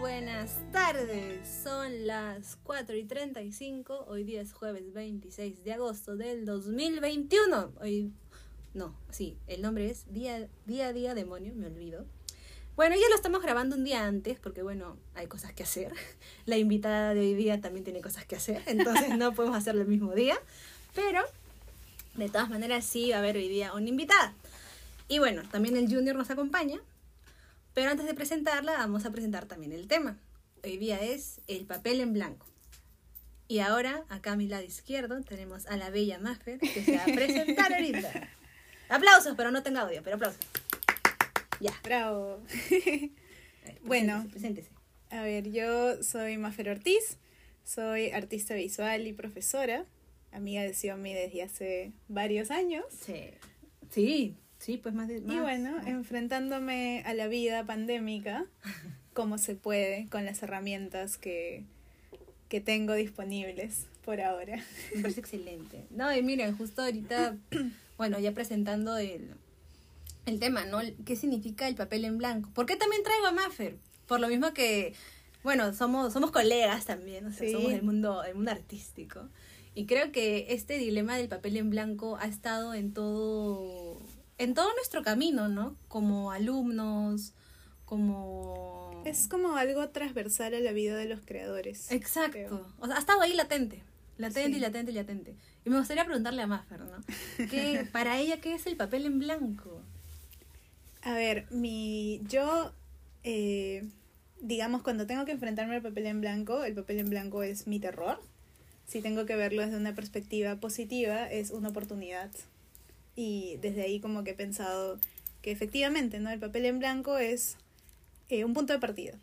buenas tardes. Son las 4 y 35. Hoy día es jueves 26 de agosto del 2021. Hoy, no, sí, el nombre es Día, día Día Demonio, me olvido. Bueno, ya lo estamos grabando un día antes porque, bueno, hay cosas que hacer. La invitada de hoy día también tiene cosas que hacer, entonces no podemos hacerlo el mismo día. Pero, de todas maneras, sí va a haber hoy día una invitada. Y bueno, también el Junior nos acompaña. Pero antes de presentarla, vamos a presentar también el tema. Hoy día es el papel en blanco. Y ahora, acá a mi lado izquierdo, tenemos a la bella Maffer, que se va a presentar ahorita. Aplausos, pero no tengo audio, pero aplausos. Ya. Bravo. Preséntese, Bueno. Preséntese. A ver, yo soy Mafer Ortiz, soy artista visual y profesora, amiga de Xiaomi desde hace varios años. Sí. Sí, sí, pues más de. Y más- bueno, enfrentándome a la vida pandémica como se puede con las herramientas que, que tengo disponibles por ahora. Me parece excelente. No, y miren, justo ahorita, bueno, ya presentando el, el tema, ¿no? ¿Qué significa el papel en blanco? ¿Por qué también traigo a Maffer? Por lo mismo que, bueno, somos, somos colegas también, o sea, Sí. somos del mundo, del mundo artístico. Y creo que este dilema del papel en blanco ha estado en todo, en todo nuestro camino, ¿no? Como alumnos, como... Es como algo transversal a la vida de los creadores. Exacto. creo. O sea, ha estado ahí latente. Latente Sí. y latente y latente. Y me gustaría preguntarle a Maffer, ¿no? ¿Qué, para ella, ¿qué es el papel en blanco? A ver, mi yo, eh, digamos, cuando tengo que enfrentarme al papel en blanco, el papel en blanco es mi terror. Si tengo que verlo desde una perspectiva positiva, es una oportunidad. Y desde ahí como que he pensado que efectivamente, ¿no? El papel en blanco es eh, un punto de partida.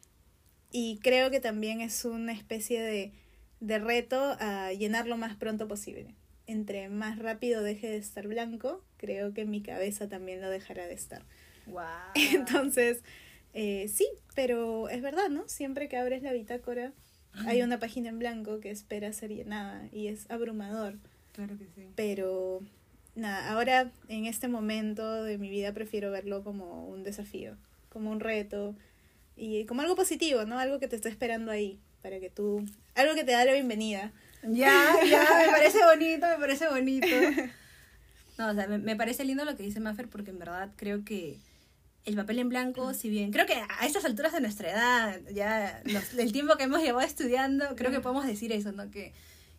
Y creo que también es una especie de, de reto a llenar lo más pronto posible. Entre más rápido deje de estar blanco, creo que mi cabeza también lo dejará de estar. Wow. Entonces, eh, sí, pero es verdad, ¿no? Siempre que abres la bitácora hay una página en blanco que espera ser llenada y es abrumador. Claro que sí. Pero nada, ahora en este momento de mi vida prefiero verlo como un desafío, como un reto y como algo positivo, ¿no? Algo que te está esperando ahí para que tú, algo que te da la bienvenida. Ya, ya, me parece bonito, me parece bonito. No, o sea, me, me parece lindo lo que dice Maffer porque en verdad creo que el papel en blanco, si bien, creo que a estas alturas de nuestra edad, ya los- el tiempo que hemos llevado estudiando, creo que podemos decir eso, ¿no? Que,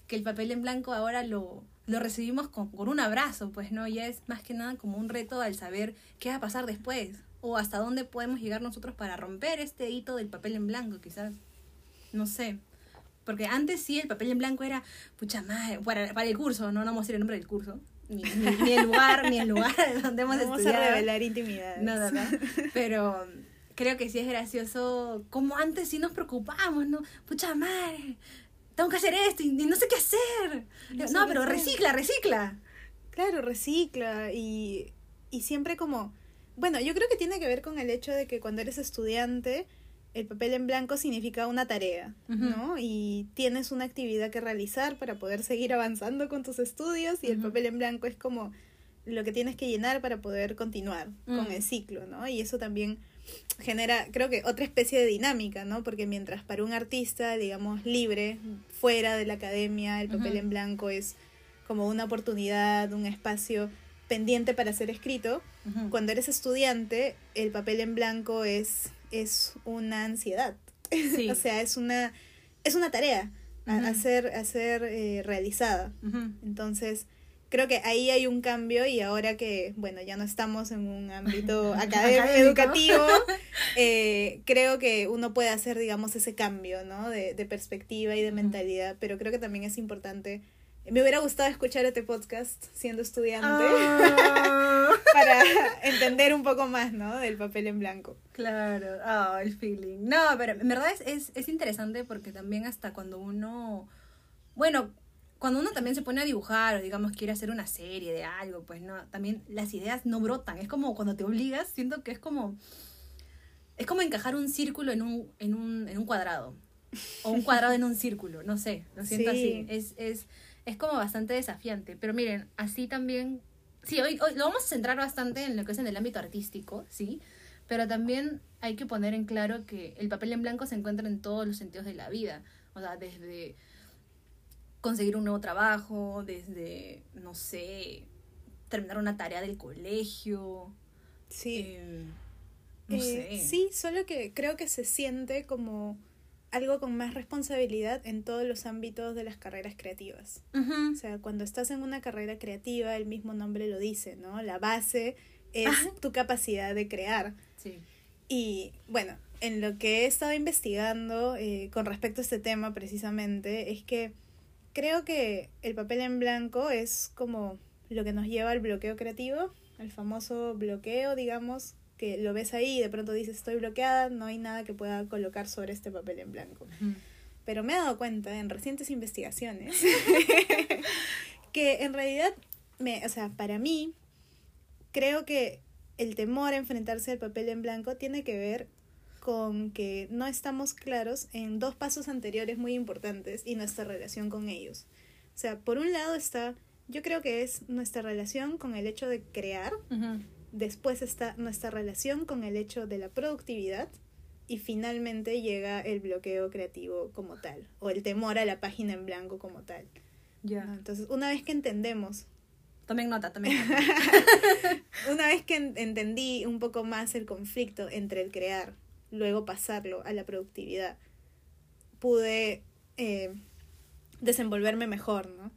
que el papel en blanco ahora lo, lo recibimos con, con un abrazo, pues, ¿no? Ya es más que nada como un reto al saber qué va a pasar después o hasta dónde podemos llegar nosotros para romper este hito del papel en blanco, quizás. No sé. Porque antes sí el papel en blanco era, pucha madre, para, para el curso, no, no vamos a decir el nombre del curso, ni, ni, ni el lugar, ni el lugar donde hemos Vamos estudiado. a revelar intimidades. No, no, no. Pero creo que sí es gracioso como antes sí nos preocupamos, ¿no? Pucha madre, tengo que hacer esto y, no sé qué hacer. No qué pero hacer. recicla, recicla. Claro, recicla y, y siempre como... Bueno, yo creo que tiene que ver con el hecho de que cuando eres estudiante, el papel en blanco significa una tarea. ¿no? Y tienes una actividad que realizar para poder seguir avanzando con tus estudios y el papel en blanco es como lo que tienes que llenar para poder continuar con Mm. el ciclo, ¿no? Y eso también genera, creo que otra especie de dinámica, ¿no? Porque mientras para un artista, digamos, libre, fuera de la academia, el papel en blanco es como una oportunidad, un espacio pendiente para ser escrito, cuando eres estudiante, el papel en blanco es, es una ansiedad. Sí. o sea, es una, es una tarea a, ser, a ser eh, realizada. Entonces, creo que ahí hay un cambio y ahora que, bueno, ya no estamos en un ámbito académico, educativo, eh, creo que uno puede hacer, digamos, ese cambio, ¿no? De, de perspectiva y de mentalidad, pero creo que también es importante. Me hubiera gustado escuchar este podcast siendo estudiante Ah. para entender un poco más, ¿no? Del papel en blanco. Claro, ah, el feeling. No, pero en verdad es, es, es interesante porque también hasta cuando uno, bueno, cuando uno también se pone a dibujar o digamos quiere hacer una serie de algo, pues no, también las ideas no brotan. Es como cuando te obligas, siento que es como, es como encajar un círculo en un, en un, en un cuadrado. O un cuadrado en un círculo, no sé, lo siento Sí. así. Es, es, es como bastante desafiante. Pero miren, así también, sí, hoy, hoy lo vamos a centrar bastante en lo que es en el ámbito artístico, ¿sí? Pero también hay que poner en claro que el papel en blanco se encuentra en todos los sentidos de la vida. O sea, desde conseguir un nuevo trabajo, desde, no sé, terminar una tarea del colegio. Sí. eh, no Eh, sé. Sí, solo que creo que se siente como algo con más responsabilidad en todos los ámbitos de las carreras creativas. O sea, cuando estás en una carrera creativa, el mismo nombre lo dice, ¿no? La base es Ajá. tu capacidad de crear. Sí. Y bueno, en lo que he estado investigando eh, con respecto a este tema precisamente, es que creo que el papel en blanco es como lo que nos lleva al bloqueo creativo, al famoso bloqueo, digamos, que lo ves ahí y de pronto dices estoy bloqueada, no hay nada que pueda colocar sobre este papel en blanco. Pero me he dado cuenta en recientes investigaciones que en realidad, me, o sea, para mí, creo que el temor a enfrentarse al papel en blanco tiene que ver con que no estamos claros en dos pasos anteriores muy importantes y nuestra relación con ellos. O sea, por un lado está, yo creo que es nuestra relación con el hecho de crear, después está nuestra relación con el hecho de la productividad y finalmente llega el bloqueo creativo como tal o el temor a la página en blanco como tal. Ya. ¿no? Entonces, una vez que entendemos, Tomen nota, tomen nota. una vez que en- entendí un poco más el conflicto entre el crear, luego pasarlo a la productividad, pude eh, desenvolverme mejor, ¿no?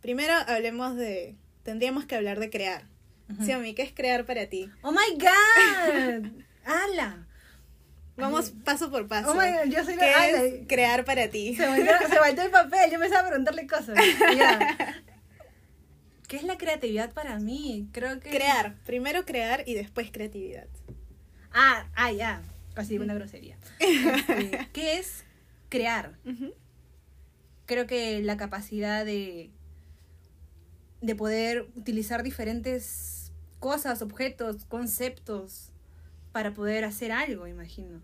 Primero hablemos de, tendríamos que hablar de crear. Ujú. Xiaomi, ¿qué es crear para ti? ¡Oh my god! ¡Hala! Vamos paso por paso. Oh my god, yo soy la. ¿Qué ¡Ala! es crear para ti? Se volteó el papel, yo empezaba a preguntarle cosas. Ya. ¿Qué es la creatividad para mí? Creo que. Crear. Primero crear y después creatividad. Ah, ah, ya. Casi una grosería. Este, ¿Qué es crear? Creo que la capacidad de. de poder utilizar diferentes cosas, objetos, conceptos para poder hacer algo, imagino.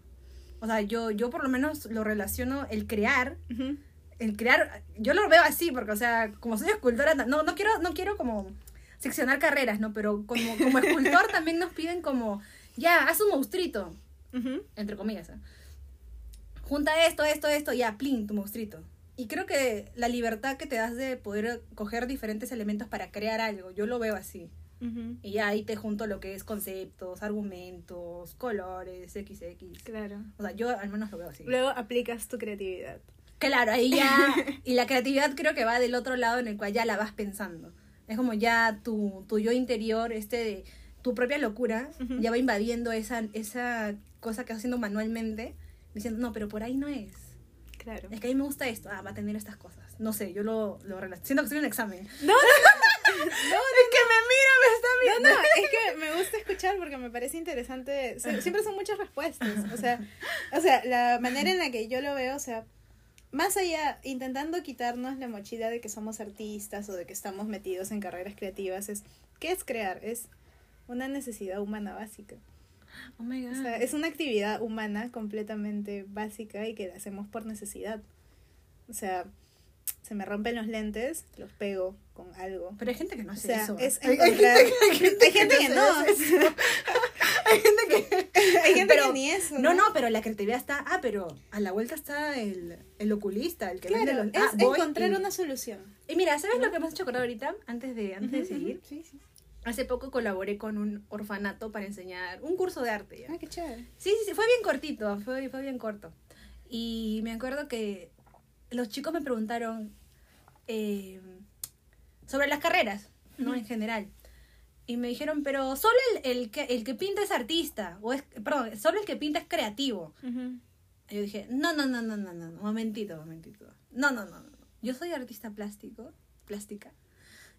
O sea, yo, yo por lo menos lo relaciono el crear el crear, yo lo veo así, porque, o sea, como soy escultora, no, no quiero, no quiero como seccionar carreras, ¿no? Pero como, como escultor también nos piden como, ya, haz un monstruito, Entre comillas. ¿eh? Junta esto, esto, esto, ya, plin, tu monstruito. Y creo que la libertad que te das de poder coger diferentes elementos para crear algo, yo lo veo así. Y ya ahí te junto lo que es conceptos, argumentos, colores, XX. Claro. O sea, yo al menos lo veo así. Luego aplicas tu creatividad. Claro, ahí ya. Y la creatividad creo que va del otro lado en el cual ya la vas pensando. Es como ya tu, tu yo interior, este de tu propia locura, ya va invadiendo esa, esa cosa que haciendo manualmente, diciendo, no, pero por ahí no es. Claro. Es que a mí me gusta esto, ah, va a tener estas cosas. No sé, yo lo, lo relaciono. Siento que estoy en un examen. No, es que me mira, me está No, mirando. no, es que me gusta escuchar porque me parece interesante. Siempre son muchas respuestas. O sea, o sea, la manera en la que yo lo veo, o sea, más allá, intentando quitarnos la mochila de que somos artistas o de que estamos metidos en carreras creativas, es, ¿qué es crear? Es una necesidad humana básica. Oh my God. O sea, es una actividad humana completamente básica y que la hacemos por necesidad. O sea, se me rompen los lentes, los pego con algo. Pero hay gente que no O hace sea, eso. es Hay- hay gente que- hay gente hay gente que no. hace eso. Hay gente que. Hay gente Pero- que ni eso. No, no, pero la creatividad está. Ah, pero a la vuelta está el, el oculista, el que Claro, vende los. es ah, voy encontrar y- una solución. Y mira, ¿sabes lo que me has hecho acordar ahorita? Antes de, antes de Ujú, seguir. ujú, Sí, sí. Hace poco colaboré con un orfanato para enseñar un curso de arte. ¿ya? Ah, qué chévere. Sí, sí, sí, fue bien cortito, fue, fue bien corto. Y me acuerdo que los chicos me preguntaron eh, sobre las carreras, ¿no? En general. Y me dijeron, pero solo el, el, que, el que pinta es artista, o es, perdón, solo el que pinta es creativo. Y yo dije, no, no, no, no, no, no, no, momentito, momentito. No, no, no, no. no. Yo soy artista plástico, plástica.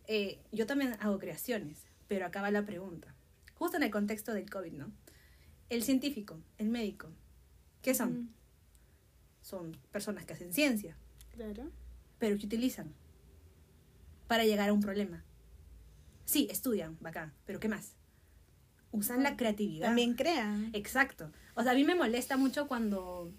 Eh, yo también hago creaciones, pero acá va la pregunta. Justo en el contexto del COVID, ¿no? El científico, el médico, ¿qué son? Ujú. Son personas que hacen ciencia, Claro. pero que utilizan para llegar a un problema. Sí, estudian, bacán, pero ¿qué más? Usan la creatividad. También crean. Exacto. O sea, a mí me molesta mucho cuando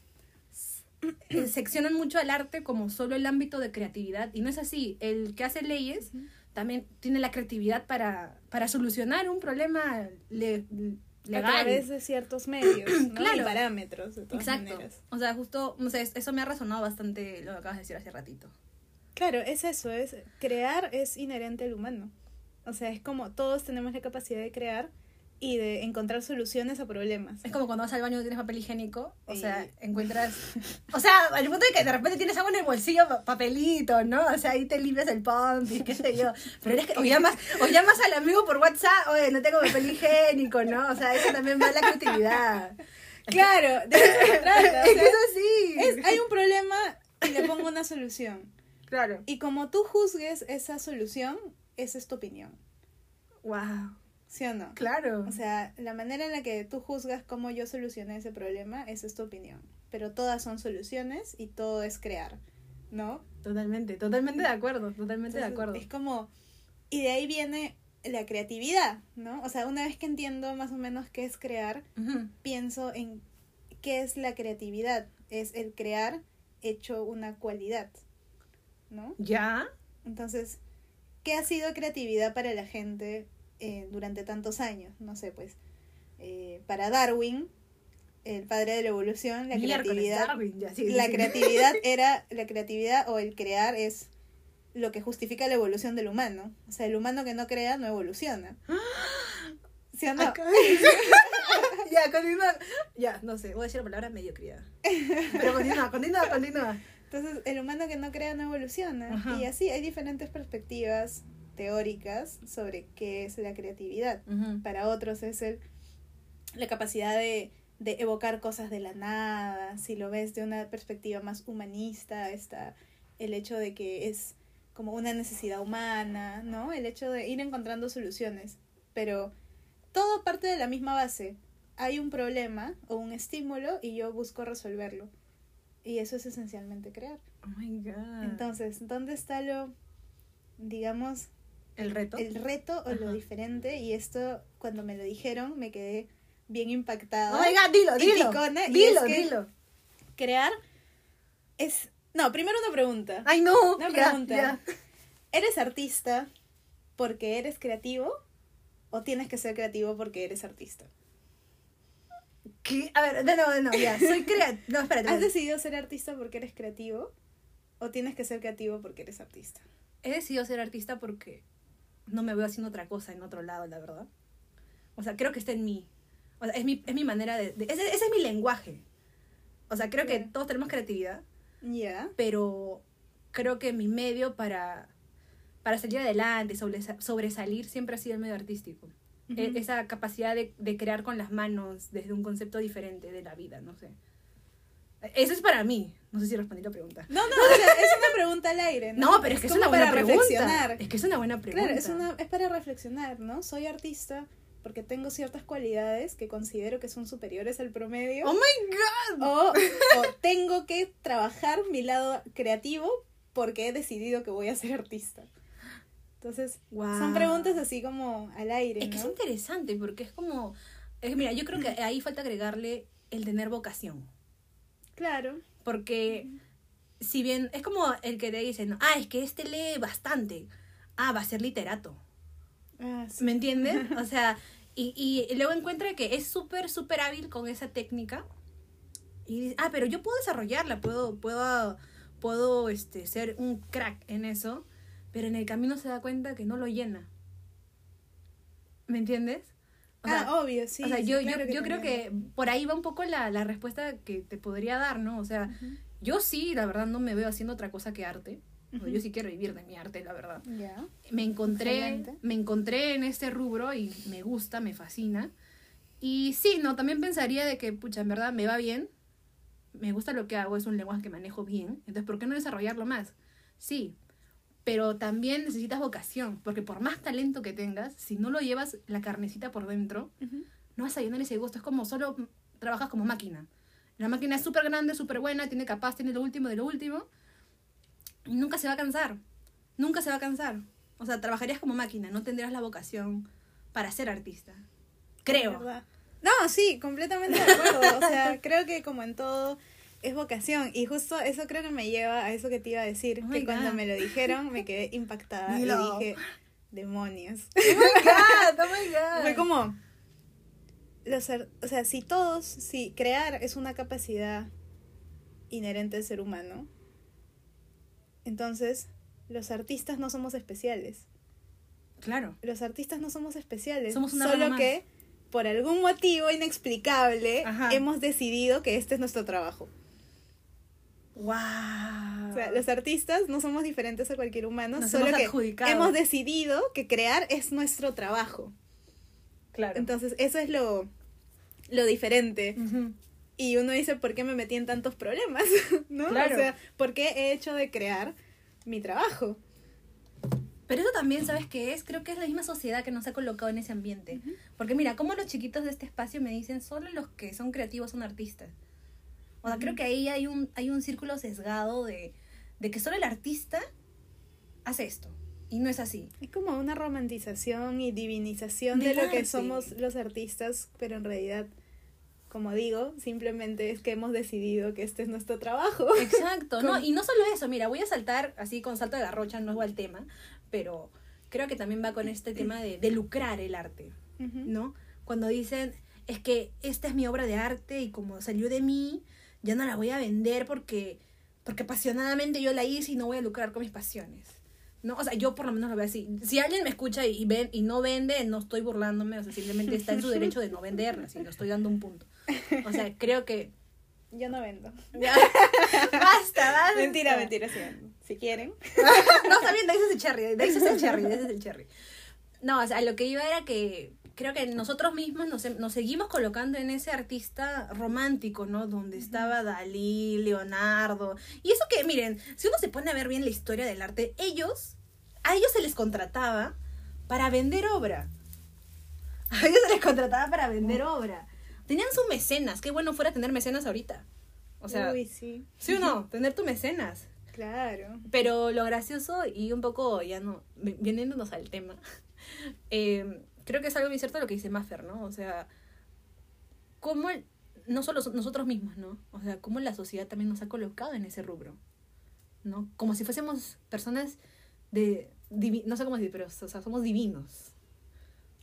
seccionan mucho al arte como solo el ámbito de creatividad. Y no es así. El que hace leyes también tiene la creatividad para, para solucionar un problema le- legal. A través de ciertos medios, ¿no? Claro. Y parámetros, de todas Exacto. maneras. O sea, justo, o sea, es- eso me ha resonado bastante lo que acabas de decir hace ratito. Claro, es eso, es crear es inherente al humano. O sea, es como todos tenemos la capacidad de crear y de encontrar soluciones a problemas. Es como cuando vas al baño y tienes papel higiénico, o sea, encuentras... O sea, al punto de que de repente tienes algo en el bolsillo, pa- papelito, ¿no? O sea, ahí te limpias el y qué sé yo. Pero eres que, o llamas, o llamas al amigo por WhatsApp, oye, no tengo papel higiénico, ¿no? O sea, eso también va a la creatividad. Claro, de eso se trata. o es que sea, es así. es- hay un problema y le pongo una solución. Claro. Y como tú juzgues esa solución, esa es tu opinión. Wow. ¿Sí o no? Claro. O sea, la manera en la que tú juzgas cómo yo solucioné ese problema, esa es tu opinión. Pero todas son soluciones y todo es crear, ¿no? Totalmente, totalmente de acuerdo, totalmente de acuerdo. Es como, y de ahí viene la creatividad, ¿no? O sea, una vez que entiendo más o menos qué es crear, pienso en qué es la creatividad. Es el crear hecho una cualidad, ¿no? ¿Ya? Entonces, ¿qué ha sido creatividad para la gente eh, durante tantos años? No sé, pues, eh, para Darwin, el padre de la evolución, la Miércoles, creatividad, Darwin, ya, sí, la sí. creatividad era, la creatividad o el crear es lo que justifica la evolución del humano. O sea, el humano que no crea no evoluciona. ¿Sí o no? Ya, continúa. Ya, no sé, voy a decir la palabra mediocridad. Pero continúa, continúa, continúa. Entonces, el humano que no crea no evoluciona. Ajá. Y así hay diferentes perspectivas teóricas sobre qué es la creatividad. Para otros es el, la capacidad de, de evocar cosas de la nada. Si lo ves de una perspectiva más humanista, está el hecho de que es como una necesidad humana, ¿no? El hecho de ir encontrando soluciones. Pero todo parte de la misma base. Hay un problema o un estímulo y yo busco resolverlo. Y eso es esencialmente crear. Oh my god. Entonces, ¿dónde está lo, digamos, el reto. el reto o lo diferente? Y esto, cuando me lo dijeron, me quedé bien impactada. God, dilo, y dilo. y dilo, es que- dilo. Crear es... No, primero una pregunta. Ay, no. Una ya, pregunta. ya. ¿Eres artista porque eres creativo o tienes que ser creativo porque eres artista? ¿Qué? A ver, nuevo, de nuevo, ya. Soy creativa. No, espérate. ¿Has decidido ser artista porque eres creativo o tienes que ser creativo porque eres artista? He decidido ser artista porque no me veo haciendo otra cosa en otro lado, la verdad. O sea, creo que está en mí. O sea, es mi, es mi manera de... de- ese, ese es mi lenguaje. O sea, creo que Claro. todos tenemos creatividad, Ya. pero creo que mi medio para, para salir adelante, sobresa- sobresalir, siempre ha sido el medio artístico. E-. Esa capacidad de, de crear con las manos desde un concepto diferente de la vida, no sé. Eso es para mí. No sé si respondí la pregunta. No, no, o sea, es una pregunta al aire, ¿no? No, pero es que es, una buena para pregunta. reflexionar. Es que es una buena pregunta. Claro, es, una, es para reflexionar, ¿no? Soy artista porque tengo ciertas cualidades que considero que son superiores al promedio. ¡Oh, my God! O, o tengo que trabajar mi lado creativo porque he decidido que voy a ser artista. Entonces, Wow. son preguntas así como al aire, Es que es interesante porque es como... es- mira, yo creo que ahí falta agregarle el tener vocación. Claro. Porque si bien es como el que te dicen, ah, es que este lee bastante. Ah, va a ser literato. Ah, sí. ¿Me entiendes? O sea, y, y luego encuentra que es súper, súper hábil con esa técnica. Y dice, ah, pero yo puedo desarrollarla, puedo, puedo, puedo este, ser un crack en eso. Pero en el camino se da cuenta que no lo llena. ¿Me entiendes? O sea, ah, obvio, sí. o sea, sí, yo, claro yo, yo creo que por ahí va un poco la, la respuesta que te podría dar, ¿no? O sea, Ujú. yo sí, la verdad, no me veo haciendo otra cosa que arte. O sea, Ujú. Yo sí quiero vivir de mi arte, la verdad. Ya. Me encontré, Excelente. me encontré en este rubro y me gusta, me fascina. Y sí, no, también pensaría de que, pucha, en verdad me va bien. Me gusta lo que hago, es un lenguaje que manejo bien. Entonces, ¿por qué no desarrollarlo más? Sí, pero también necesitas vocación, porque por más talento que tengas, si no lo llevas la carnecita por dentro, no vas a llenar ese gusto. Es como solo trabajas como máquina. La máquina es súper grande, súper buena, tiene capaz, tiene lo último de lo último. Y nunca se va a cansar. Nunca se va a cansar. O sea, trabajarías como máquina, no tendrías la vocación para ser artista. Creo. No, sí, completamente de acuerdo. O sea, creo que como en todo es vocación. Y justo eso creo que me lleva a eso que te iba a decir. Oh que cuando me lo dijeron me quedé impactada Dilo. y dije, demonios. Oh my God, oh my God. Fue como, los, o sea, si todos, si crear es una capacidad inherente al ser humano, entonces los artistas no somos especiales. Claro. Los artistas no somos especiales. Somos una solo que por algún motivo inexplicable Ajá. hemos decidido que este es nuestro trabajo. ¡Wow! O sea, los artistas no somos diferentes a cualquier humano, Nos solo hemos que adjudicado. hemos decidido que crear es nuestro trabajo. claro. Entonces, eso es lo, lo diferente. Y uno dice, ¿por qué me metí en tantos problemas? ¿No? Claro. O sea, ¿por qué he hecho de crear mi trabajo? Pero eso también, ¿sabes qué es? Creo que es la misma sociedad que nos ha colocado en ese ambiente. Porque mira, como los chiquitos de este espacio me dicen, solo los que son creativos son artistas. O sea, creo que ahí hay un, hay un círculo sesgado de, de que solo el artista hace esto. Y no es así. Es como una romantización y divinización de lo que somos los artistas, pero en realidad, como digo, simplemente es que hemos decidido que este es nuestro trabajo. Exacto, ¿no? Y no solo eso, mira, voy a saltar así con salto de garrocha, no es al tema, pero creo que también va con este tema de, de lucrar el arte. ¿no? Cuando dicen, es que esta es mi obra de arte y como salió de mí, ya no la voy a vender porque, porque apasionadamente yo la hice y no voy a lucrar con mis pasiones. ¿No? O sea, yo por lo menos lo veo así. Si alguien me escucha y, y ven, y no vende, no estoy burlándome, o sea, simplemente está en su derecho de no venderla, si lo estoy dando un punto. O sea, creo que... Yo no vendo. Ya. basta, basta. Mentira, mentira, sí vendo. Si quieren. no, está bien, de ahí es el cherry, de ahí es el cherry, de ahí es el cherry. No, o sea, lo que iba era que creo que nosotros mismos nos, nos seguimos colocando en ese artista romántico, ¿no? Donde estaba Dalí, Leonardo. Y eso que, miren, si uno se pone a ver bien la historia del arte, ellos, a ellos se les contrataba para vender obra. A ellos se les contrataba para vender obra. Tenían sus mecenas, qué bueno fuera tener mecenas ahorita. O sea, Uy, sí. ¿sí o no? Tener tu mecenas. Claro. Pero lo gracioso y un poco ya no, vi- viniéndonos al tema, eh, creo que es algo bien cierto lo que dice Maffer, ¿no? O sea, cómo el- no solo so- nosotros mismos, ¿no? O sea, cómo la sociedad también nos ha colocado en ese rubro, ¿no? Como si fuésemos personas de, divi- no sé cómo decir, pero o sea, somos divinos,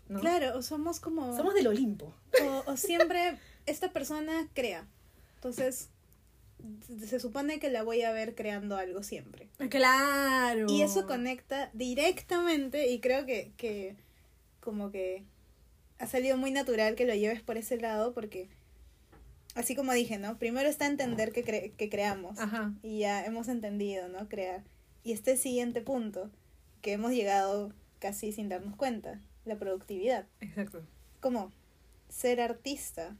¿no? Claro, o somos como... Somos del Olimpo. o, o siempre esta persona crea. Entonces, se supone que la voy a ver creando algo siempre. Claro. Y eso conecta directamente y creo que, que como que ha salido muy natural que lo lleves por ese lado porque, así como dije, ¿no? Primero está entender que, cre- que creamos Ajá. y ya hemos entendido, ¿no? Crear. Y este siguiente punto, que hemos llegado casi sin darnos cuenta, la productividad. Exacto. Como ser artista.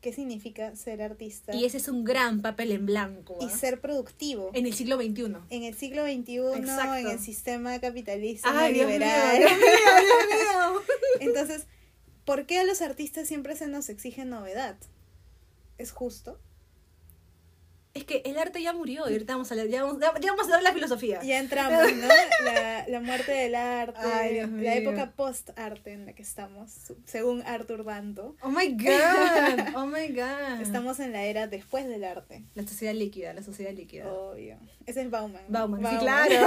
¿Qué significa ser artista? Y ese es un gran papel en blanco. Y ¿ah? ser productivo. En el siglo XXI. En el siglo XXI, Exacto. en el sistema capitalista Ay, neoliberal. Dios mío, Dios mío. Entonces, ¿por qué a los artistas siempre se nos exige novedad? ¿Es justo? Es que el arte ya murió y ahorita vamos a, leer- ya vamos, ya vamos a dar la filosofía. Ya entramos, ¿no? La, la muerte del arte, Ay, Dios la mío. época post-arte en la que estamos, según Arthur Danto. Oh my god, oh my god. Estamos en la era después del arte. La sociedad líquida, la sociedad líquida. Obvio. Ese es Bauman. Bauman, sí, claro.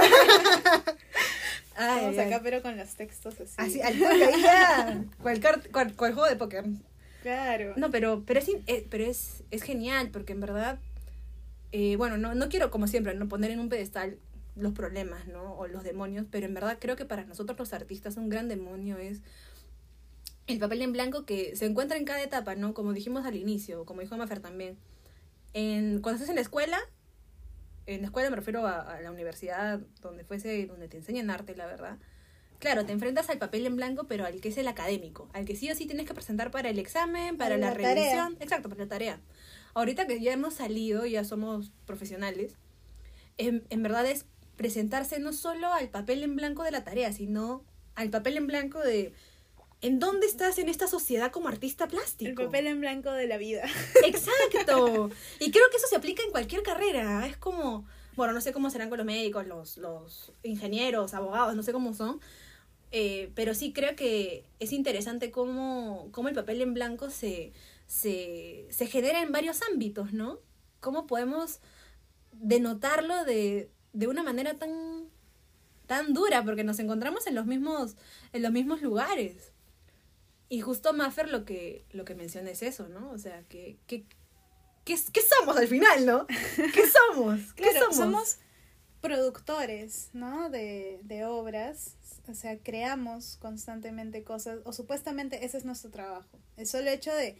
Ay, Estamos acá, pero con los textos así. Así, al ya. Cual, cual- cual juego de póker. Claro. No, pero, pero, es, eh, pero es, es genial porque en verdad, eh, bueno, no, no quiero como siempre no poner en un pedestal los problemas, ¿no? O los demonios, pero en verdad creo que para nosotros los artistas un gran demonio es el papel en blanco que se encuentra en cada etapa, ¿no? Como dijimos al inicio, como dijo Mafer también. En, cuando estás en la escuela, en la escuela me refiero a, a la universidad, donde fuese, donde te enseñan arte, la verdad. Claro, te enfrentas al papel en blanco, pero al que es el académico, al que sí o sí tienes que presentar para el examen, para Para la, la revisión. Exacto, para la tarea. Ahorita que ya hemos salido, ya somos profesionales, en, en verdad es presentarse no solo al papel en blanco de la tarea, sino al papel en blanco de en dónde estás en esta sociedad como artista plástico. El papel en blanco de la vida. Exacto. Y creo que eso se aplica en cualquier carrera. Es como, bueno, no sé cómo serán con los médicos, los, los ingenieros, abogados, no sé cómo son. Eh, pero sí creo que es interesante cómo, cómo el papel en blanco se, se, se genera en varios ámbitos, ¿no? Cómo podemos denotarlo de, de una manera tan, tan dura, porque nos encontramos en los mismos, en los mismos lugares. Y justo Maffer lo que, lo que menciona es eso, ¿no? O sea, que, que, ¿qué, qué somos al final, no? ¿Qué somos? ¿Qué Claro, somos? somos productores, ¿no? De, de obras, o sea, creamos constantemente cosas, o supuestamente ese es nuestro trabajo. El solo hecho de,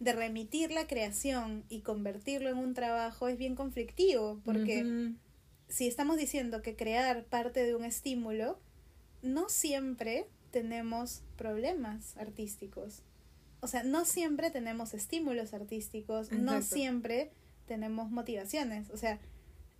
de remitir la creación y convertirlo en un trabajo es bien conflictivo, porque si estamos diciendo que crear parte de un estímulo, no siempre tenemos problemas artísticos. O sea, no siempre tenemos estímulos artísticos, no siempre tenemos motivaciones. O sea,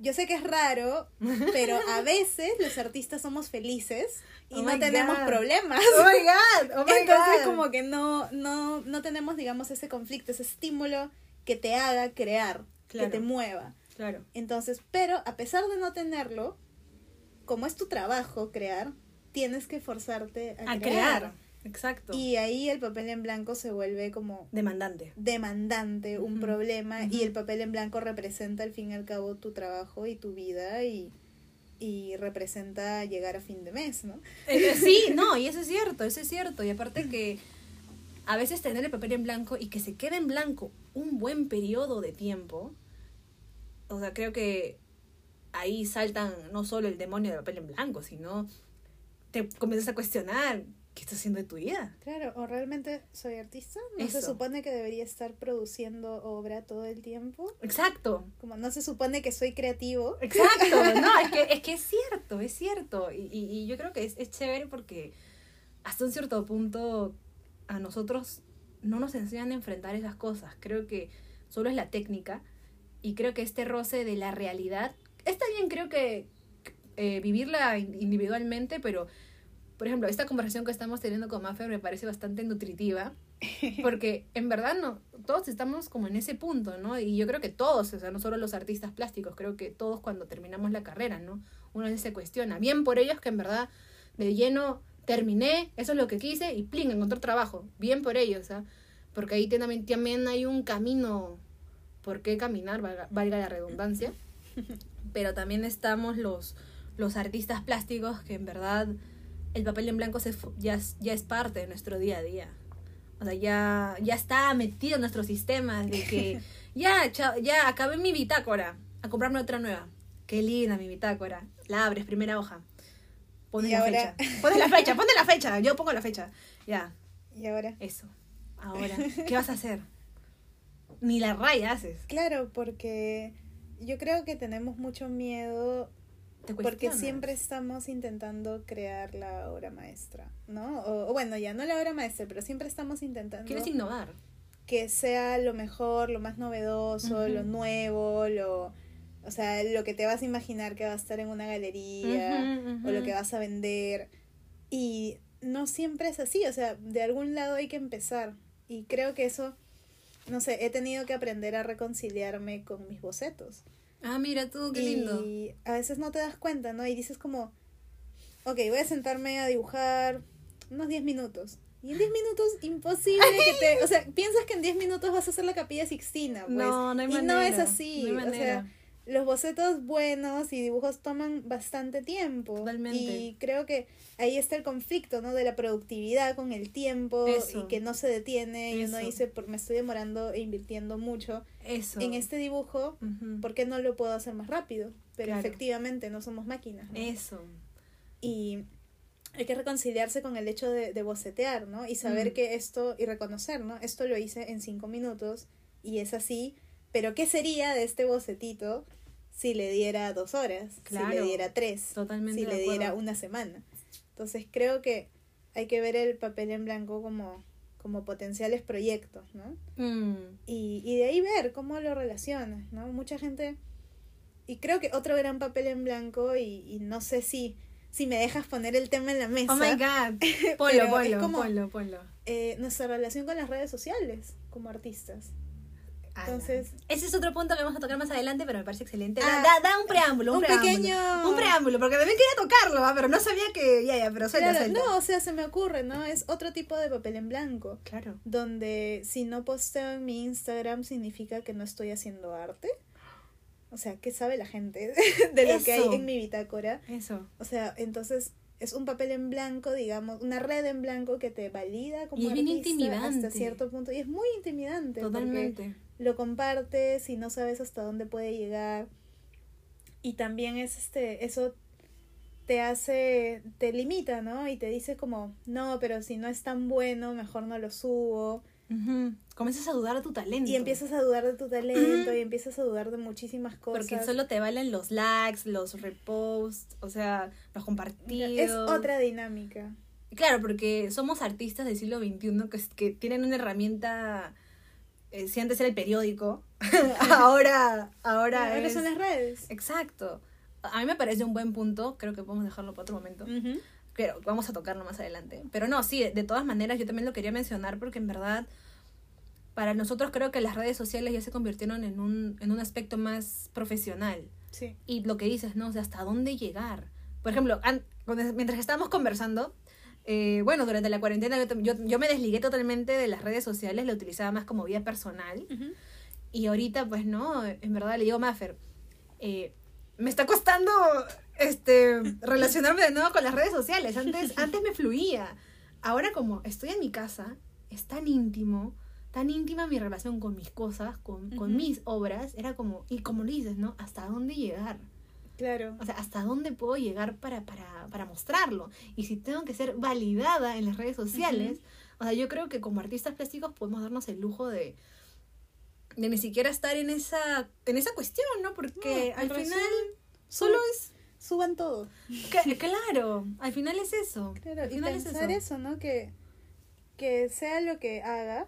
yo sé que es raro, pero a veces los artistas somos felices y Oh no tenemos God. problemas. Oh my god, oh my Entonces God. como que no, no, no tenemos, digamos, ese conflicto, ese estímulo que te haga crear, Claro. que te mueva. Claro. Entonces, pero a pesar de no tenerlo, como es tu trabajo crear, tienes que forzarte a, A crear. crear. Exacto. Y ahí el papel en blanco se vuelve como Demandante. demandante, un problema, y el papel en blanco representa al fin y al cabo tu trabajo y tu vida y, y representa llegar a fin de mes, ¿no? Eh, eh, sí, no, y eso es cierto, eso es cierto. Y aparte que a veces tener el papel en blanco y que se quede en blanco un buen periodo de tiempo, o sea, creo que ahí saltan no solo el demonio del papel en blanco, sino te comienzas a cuestionar qué estás haciendo de tu vida. Claro, o realmente soy artista, no se Eso. supone que debería estar produciendo obra todo el tiempo, Exacto, como no se supone que soy creativo. exacto, no, es que es, que es cierto, es cierto. Y, y, y yo creo que es, es chévere porque hasta un cierto punto a nosotros no nos enseñan a enfrentar esas cosas. Creo que solo es la técnica y creo que este roce de la realidad, está bien creo que eh, vivirla in- individualmente, pero por ejemplo, esta conversación que estamos teniendo con Maffer me parece bastante nutritiva, porque en verdad no, todos estamos como en ese punto, ¿no? Y yo creo que todos, o sea, no solo los artistas plásticos, creo que todos cuando terminamos la carrera, ¿no? Uno se cuestiona, bien por ellos que en verdad de lleno terminé, eso es lo que quise y plin, encontré trabajo, bien por ellos, ¿ah? Porque ahí también, también hay un camino por qué caminar, valga, valga la redundancia, pero también estamos los, los artistas plásticos que en verdad el papel en blanco se, ya, es- ya es parte de nuestro día a día. O sea, ya, ya está metido en nuestros sistemas de que ya, cha- ya acabé mi bitácora, a comprarme otra nueva. Qué linda mi bitácora. La abres, primera hoja. Pones la ahora- fecha. Pones la fecha, ponte la fecha. Yo pongo la fecha. Ya, Y ahora, eso. Ahora, ¿qué vas a hacer? Ni la raya haces. claro, porque yo creo que tenemos mucho miedo Te porque siempre estamos intentando crear la obra maestra, ¿no? O, o bueno, ya no la obra maestra, pero siempre estamos intentando Quieres innovar. que sea lo mejor, lo más novedoso, lo nuevo, lo o sea, lo que te vas a imaginar que va a estar en una galería o lo que vas a vender y no siempre es así, o sea, de algún lado hay que empezar y creo que eso no sé, he tenido que aprender a reconciliarme con mis bocetos. Ah, mira tú, qué y lindo. a veces no te das cuenta, ¿no? Y dices como, ok, voy a sentarme a dibujar unos 10 minutos. Y en 10 minutos, imposible que te... O sea, piensas que en 10 minutos vas a hacer la capilla Sixtina, pues. No, no hay y manera. no es así. no hay o sea, manera. Los bocetos buenos y dibujos toman bastante tiempo. Totalmente. Y creo que ahí está el conflicto, ¿no? De la productividad con el tiempo Eso. y que no se detiene. Y uno dice, "Por- me estoy demorando e invirtiendo mucho Eso. en este dibujo. Ujú. ¿Por qué no lo puedo hacer más rápido? Pero Claro. efectivamente no somos máquinas. ¿no? Eso. Y hay que reconciliarse con el hecho de, de bocetear, ¿no? Y saber que esto, y reconocer, ¿no? Esto lo hice en cinco minutos y es así, pero ¿qué sería de este bocetito si le diera dos horas? Si le diera tres, Totalmente si le diera una semana. Entonces creo que hay que ver el papel en blanco como, como potenciales proyectos, ¿no? Mm. y, y de ahí ver cómo lo relacionas, ¿no? Mucha gente, y creo que otro gran papel en blanco, y, y no sé si, si me dejas poner el tema en la mesa, Oh my god. Ponlo, como- ponlo, ponlo. eh, nuestra relación con las redes sociales como artistas. Entonces- Ala. ese es otro punto que vamos a tocar más adelante, pero me parece excelente. Ah, da, da un preámbulo, un, un preámbulo. pequeño- Un preámbulo, porque también quería tocarlo, ¿va? pero no sabía que. Ya, ya, pero suelta, Claro, suelta. no, o sea, se me ocurre, ¿no? Es otro tipo de papel en blanco, Claro. donde si no posteo en mi Instagram significa que no estoy haciendo arte. O sea, ¿qué sabe la gente de lo que hay en mi bitácora? Eso. O sea, entonces es un papel en blanco, digamos, una red en blanco que te valida como Y es bien intimidante. hasta cierto punto. Y es muy intimidante. porque Totalmente. Lo compartes y no sabes hasta dónde puede llegar. Y también es este, eso te hace, te limita, ¿no? Y te dice como, no, pero si no es tan bueno, mejor no lo subo. Ujú. Comienzas a dudar de tu talento. Y empiezas a dudar de tu talento y empiezas a dudar de muchísimas cosas. Porque solo te valen los likes, los reposts, o sea, los compartidos. es otra dinámica. Claro, porque somos artistas del siglo XXI que, que tienen una herramienta. Eh, si antes era el periódico, ahora, ahora, Ahora es- son las redes. Exacto. A mí me parece un buen punto, creo que podemos dejarlo para otro momento. Pero vamos a tocarlo más adelante. Pero no, sí, de, todas maneras yo también lo quería mencionar porque en verdad para nosotros creo que las redes sociales ya se convirtieron en un, en un aspecto más profesional. Sí. Y lo que dices, ¿no? O sea, ¿hasta dónde llegar? Por ejemplo, mientras estábamos conversando, eh, bueno, durante la cuarentena yo, me desligué totalmente de las redes sociales, la utilizaba más como vía personal. Ujú. Y ahorita, pues no, en verdad le digo Maffer, eh, me está costando este relacionarme de nuevo con las redes sociales. Antes, antes me fluía. Ahora como estoy en mi casa, es tan íntimo, tan íntima mi relación con mis cosas, con, mis obras, era como, y como lo dices, ¿no? ¿Hasta dónde llegar? Claro. O sea, ¿hasta dónde puedo llegar para, para, para mostrarlo? Y si tengo que ser validada en las redes sociales, o sea, yo creo que como artistas plásticos podemos darnos el lujo de, de ni siquiera estar en esa, en esa cuestión, ¿no? Porque No, al final solo es... Suban todo. que- claro, al final es eso. Claro, al y final es pensar eso, ¿no? Que, que sea lo que haga,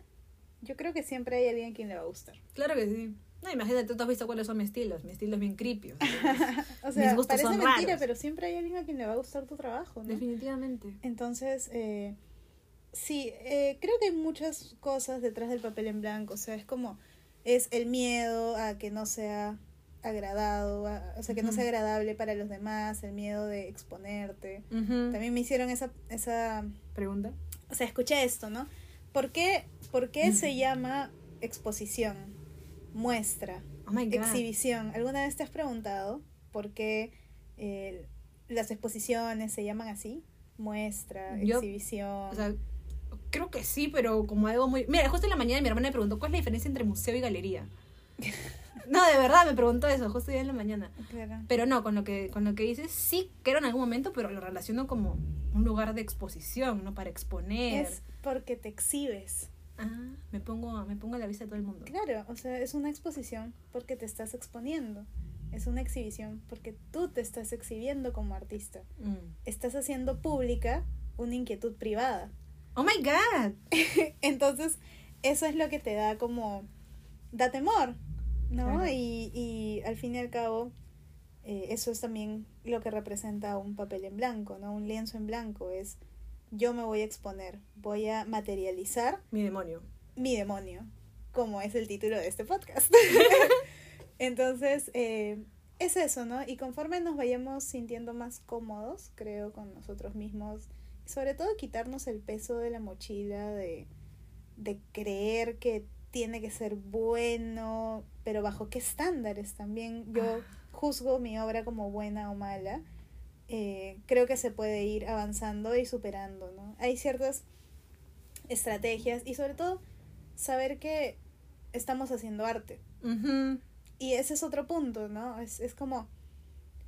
yo creo que siempre hay alguien quien le va a gustar. Claro que sí. No, imagínate, tú has visto cuáles son mis estilos. Mi estilo es bien creepy. o sea, O sea, Mis gustos parece son mentira, raros. pero siempre hay alguien a quien le va a gustar tu trabajo, ¿no? definitivamente. Entonces, eh, sí, eh, creo que hay muchas cosas detrás del papel en blanco. O sea, es como, es el miedo a que no sea agradado, a- o sea, que no sea agradable para los demás, el miedo de exponerte. También me hicieron esa, esa, Pregunta. o sea, escuché esto, ¿no? ¿Por qué, por qué se llama exposición, muestra, Oh my God. exhibición? ¿Alguna vez te has preguntado por qué eh, las exposiciones se llaman así? Muestra, Yo- exhibición. O sea, creo que sí, pero como algo muy... Mira, justo en la mañana mi hermana me preguntó, ¿cuál es la diferencia entre museo y galería? no, de verdad, me preguntó eso, justo ya en la mañana. Claro. Pero no, con lo que con lo que dices, sí quiero en algún momento, pero lo relaciono como un lugar de exposición, ¿no? Para exponer. Es porque te exhibes. Ah, me pongo, me pongo a la vista de todo el mundo. Claro, o sea, es una exposición porque te estás exponiendo. Es una exhibición porque tú te estás exhibiendo como artista. Mm. Estás haciendo pública una inquietud privada. Oh my God. Entonces, eso es lo que te da como, da temor, ¿no? Claro. Y, y al fin y al cabo, eh, eso es también lo que representa un papel en blanco, ¿no? Un lienzo en blanco es, yo me voy a exponer, voy a materializar Mi demonio. mi demonio, como es el título de este podcast. Entonces, eh, es eso, ¿no? Y conforme nos vayamos sintiendo más cómodos, creo, con nosotros mismos, sobre todo quitarnos el peso de la mochila, de, de creer que tiene que ser bueno, pero bajo qué estándares también yo juzgo mi obra como buena o mala. Eh, creo que se puede ir avanzando y superando, ¿no? Hay ciertas estrategias y sobre todo saber que estamos haciendo arte. Y ese es otro punto, ¿no? Es, es como,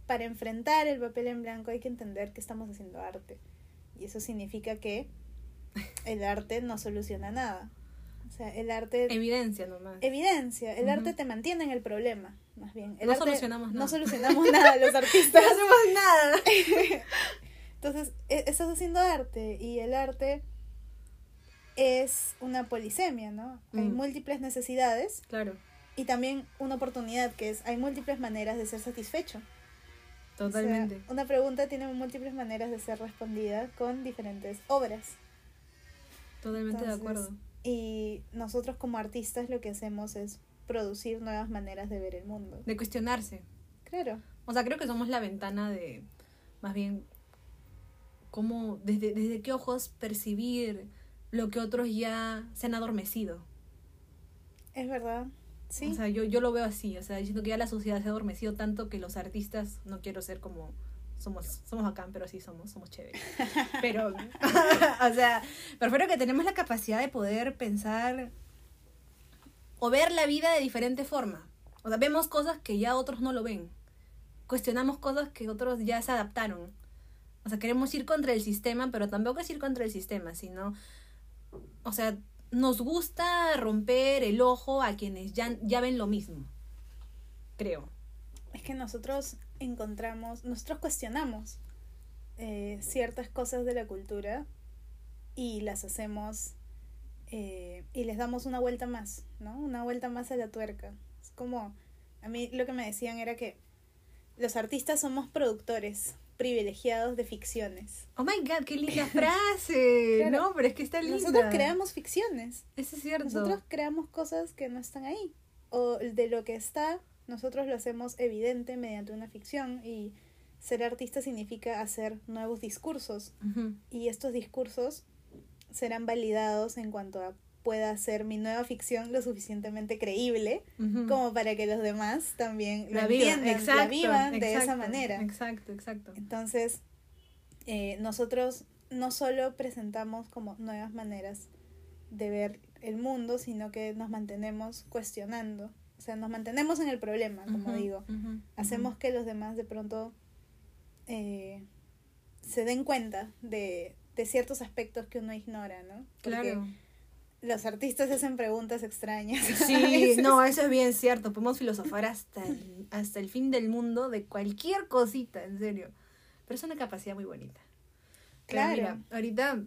para enfrentar el papel en blanco hay que entender que estamos haciendo arte. Y eso significa que el arte no soluciona nada. O sea, el arte Evidencia nomás. evidencia, el arte te mantiene en el problema, más bien. El No arte- solucionamos No nada. solucionamos nada los artistas. no hacemos nada. Entonces, e- estás haciendo arte y el arte es una polisemia, ¿no? Hay Mm. múltiples necesidades Claro, y también una oportunidad que es, hay múltiples maneras de ser satisfecho. O sea, totalmente. una pregunta tiene múltiples maneras de ser respondida con diferentes obras. totalmente de acuerdo. Y nosotros como artistas lo que hacemos es producir nuevas maneras de ver el mundo. De cuestionarse. Claro. O sea, creo que somos la ventana de, más bien, cómo, desde, desde qué ojos percibir lo que otros ya se han adormecido. Es verdad. Sí. O sea, yo, yo lo veo así, o sea, diciendo que ya la sociedad se ha adormecido tanto que los artistas, no quiero ser como somos, somos bacán, pero sí somos, somos chéveres. Pero, o sea, prefiero que tenemos la capacidad de poder pensar o ver la vida de diferente forma. O sea, vemos cosas que ya otros no lo ven. Cuestionamos cosas que otros ya se adaptaron. O sea, queremos ir contra el sistema, pero tampoco es ir contra el sistema, sino, o sea, nos gusta romper el ojo a quienes ya, ya ven lo mismo. Creo. Es que nosotros encontramos, nosotros cuestionamos eh, ciertas cosas de la cultura y las hacemos eh, y les damos una vuelta más, ¿no? Una vuelta más a la tuerca. Es como, a mí lo que me decían era que los artistas somos productores privilegiados de ficciones. Oh my god, qué linda frase. Claro. No, pero es que está linda. Nosotros creamos ficciones. Eso es cierto. Nosotros creamos cosas que no están ahí. O de lo que está, nosotros lo hacemos evidente mediante una ficción. Y ser artista significa hacer nuevos discursos. Y estos discursos serán validados en cuanto a pueda ser mi nueva ficción lo suficientemente creíble como para que los demás también lo la entiendan, exacto, la vivan de esa manera. Exacto, exacto. Entonces, eh, nosotros no solo presentamos como nuevas maneras de ver el mundo, sino que nos mantenemos cuestionando. O sea, nos mantenemos en el problema, como digo. Hacemos que los demás de pronto eh, se den cuenta de, de ciertos aspectos que uno ignora, ¿no? Porque Claro. los artistas hacen preguntas extrañas. Sí, no, eso es bien cierto. Podemos filosofar hasta el, hasta el fin del mundo de cualquier cosita, en serio. Pero es una capacidad muy bonita. Pero Claro. Mira, ahorita,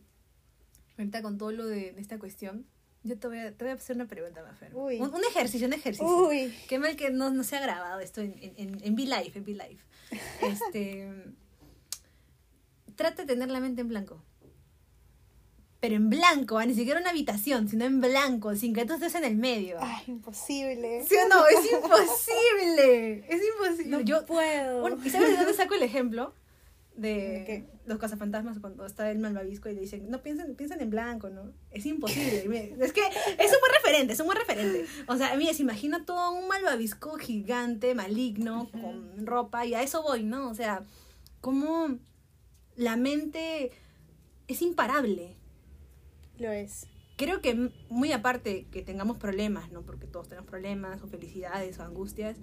ahorita con todo lo de, de esta cuestión, yo te voy a, te voy a hacer una pregunta, Mafer. Uy. Un, un ejercicio, un ejercicio. Uy, Qué mal que no, no se ha grabado esto en, en, en, en Be-Live, en Be-Live. Este, trata de tener la mente en blanco. Pero en blanco, ah, ni siquiera una habitación, sino en blanco, sin que tú estés en el medio. ay, imposible. ¿Sí o no? Es imposible. Es imposible. No Yo, puedo. ¿Y sabes de dónde saco el ejemplo? ¿De qué? los cazafantasmas cuando está el malvavisco y le dicen, no piensen, piensen en blanco, ¿no? Es imposible. Me- es que es un buen referente, es un buen referente. O sea, mira, se imagina todo un malvavisco gigante, maligno, con ropa, y a eso voy, ¿no? O sea, como la mente es imparable. Lo es. Creo que muy aparte que tengamos problemas, ¿no? Porque todos tenemos problemas o felicidades o angustias,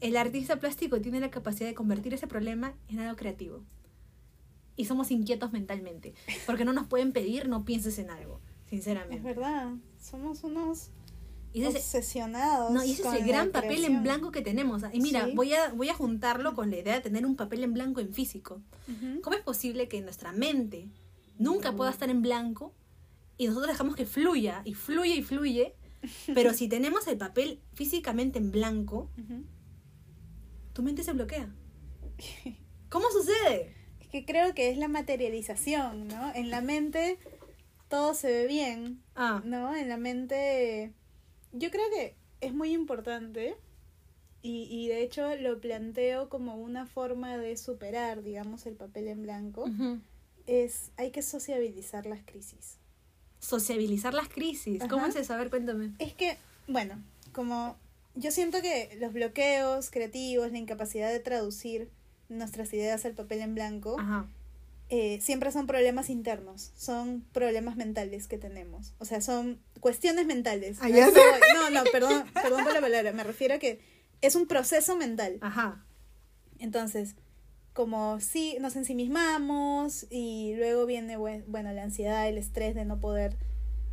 el artista plástico tiene la capacidad de convertir ese problema en algo creativo. Y somos inquietos mentalmente, porque no nos pueden pedir no pienses en algo, Es sinceramente. verdad. Somos unos Y ese, obsesionados. no, y ese es el gran papel en blanco que tenemos. Y mira, Sí. voy, a, voy a juntarlo con la idea de tener un papel en blanco en físico. Ujú. ¿Cómo es posible que nuestra mente nunca pueda estar en blanco y nosotros dejamos que fluya y fluye y fluye? Pero si tenemos el papel físicamente en blanco, Ujú. tu mente se bloquea. ¿Cómo sucede? Que creo que es la materialización, ¿no? En la mente todo se ve bien, Ah, ¿no? En la mente yo creo que es muy importante y, y de hecho lo planteo como una forma de superar, digamos, el papel en blanco. ujú. Es, hay que sociabilizar las crisis. sociabilizar las crisis. ¿Cómo es eso? A ver, cuéntame. Es que, bueno, como yo siento que los bloqueos creativos, la incapacidad de traducir nuestras ideas al papel en blanco, Ajá. eh, siempre son problemas internos, son problemas mentales que tenemos. O sea, son cuestiones mentales. Ah, A ya eso sé. voy. No, no, perdón, perdón por la palabra. Me refiero a que es un proceso mental. Ajá. Entonces, como si nos ensimismamos y luego viene, bue- bueno, la ansiedad, el estrés de no poder.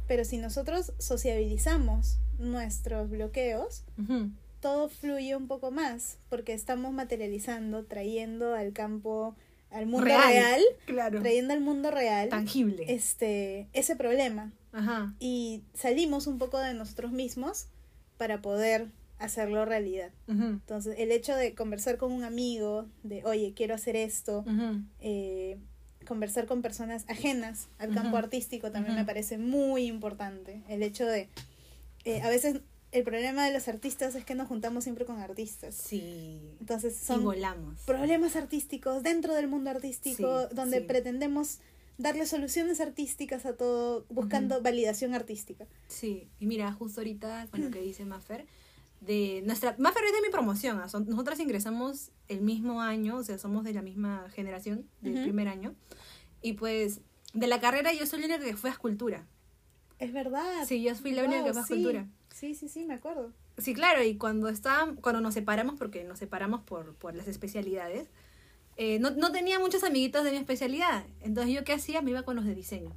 Pero si nosotros sociabilizamos nuestros bloqueos. Todo fluye un poco más, porque estamos materializando, trayendo al campo, al mundo Real. real, Claro. trayendo al mundo real Tangible. este ese problema Ajá. y salimos un poco de nosotros mismos para poder hacerlo realidad. Entonces, el hecho de conversar con un amigo, de, oye, quiero hacer esto, eh, conversar con personas ajenas al campo artístico también me parece muy importante. El hecho de, eh, a veces el problema de los artistas es que nos juntamos siempre con artistas. Sí. Entonces Y son volamos. problemas artísticos dentro del mundo artístico Sí, donde sí. pretendemos darle soluciones artísticas a todo buscando validación artística. Sí, y mira, justo ahorita con lo que dice Maffer, de nuestra... Maffer es de mi promoción, ¿ah? Son- nosotras ingresamos el mismo año, o sea, somos de la misma generación, del primer año. Y pues, de la carrera yo soy la única que fue a escultura. Es verdad. Sí, yo fui la única que fue a sí. escultura. Sí, sí, sí, me acuerdo. Sí, claro, y cuando estábamos, cuando nos separamos, porque nos separamos por, por las especialidades, eh, no, no tenía muchos amiguitos de mi especialidad. Entonces, ¿yo qué hacía? Me iba con los de diseño.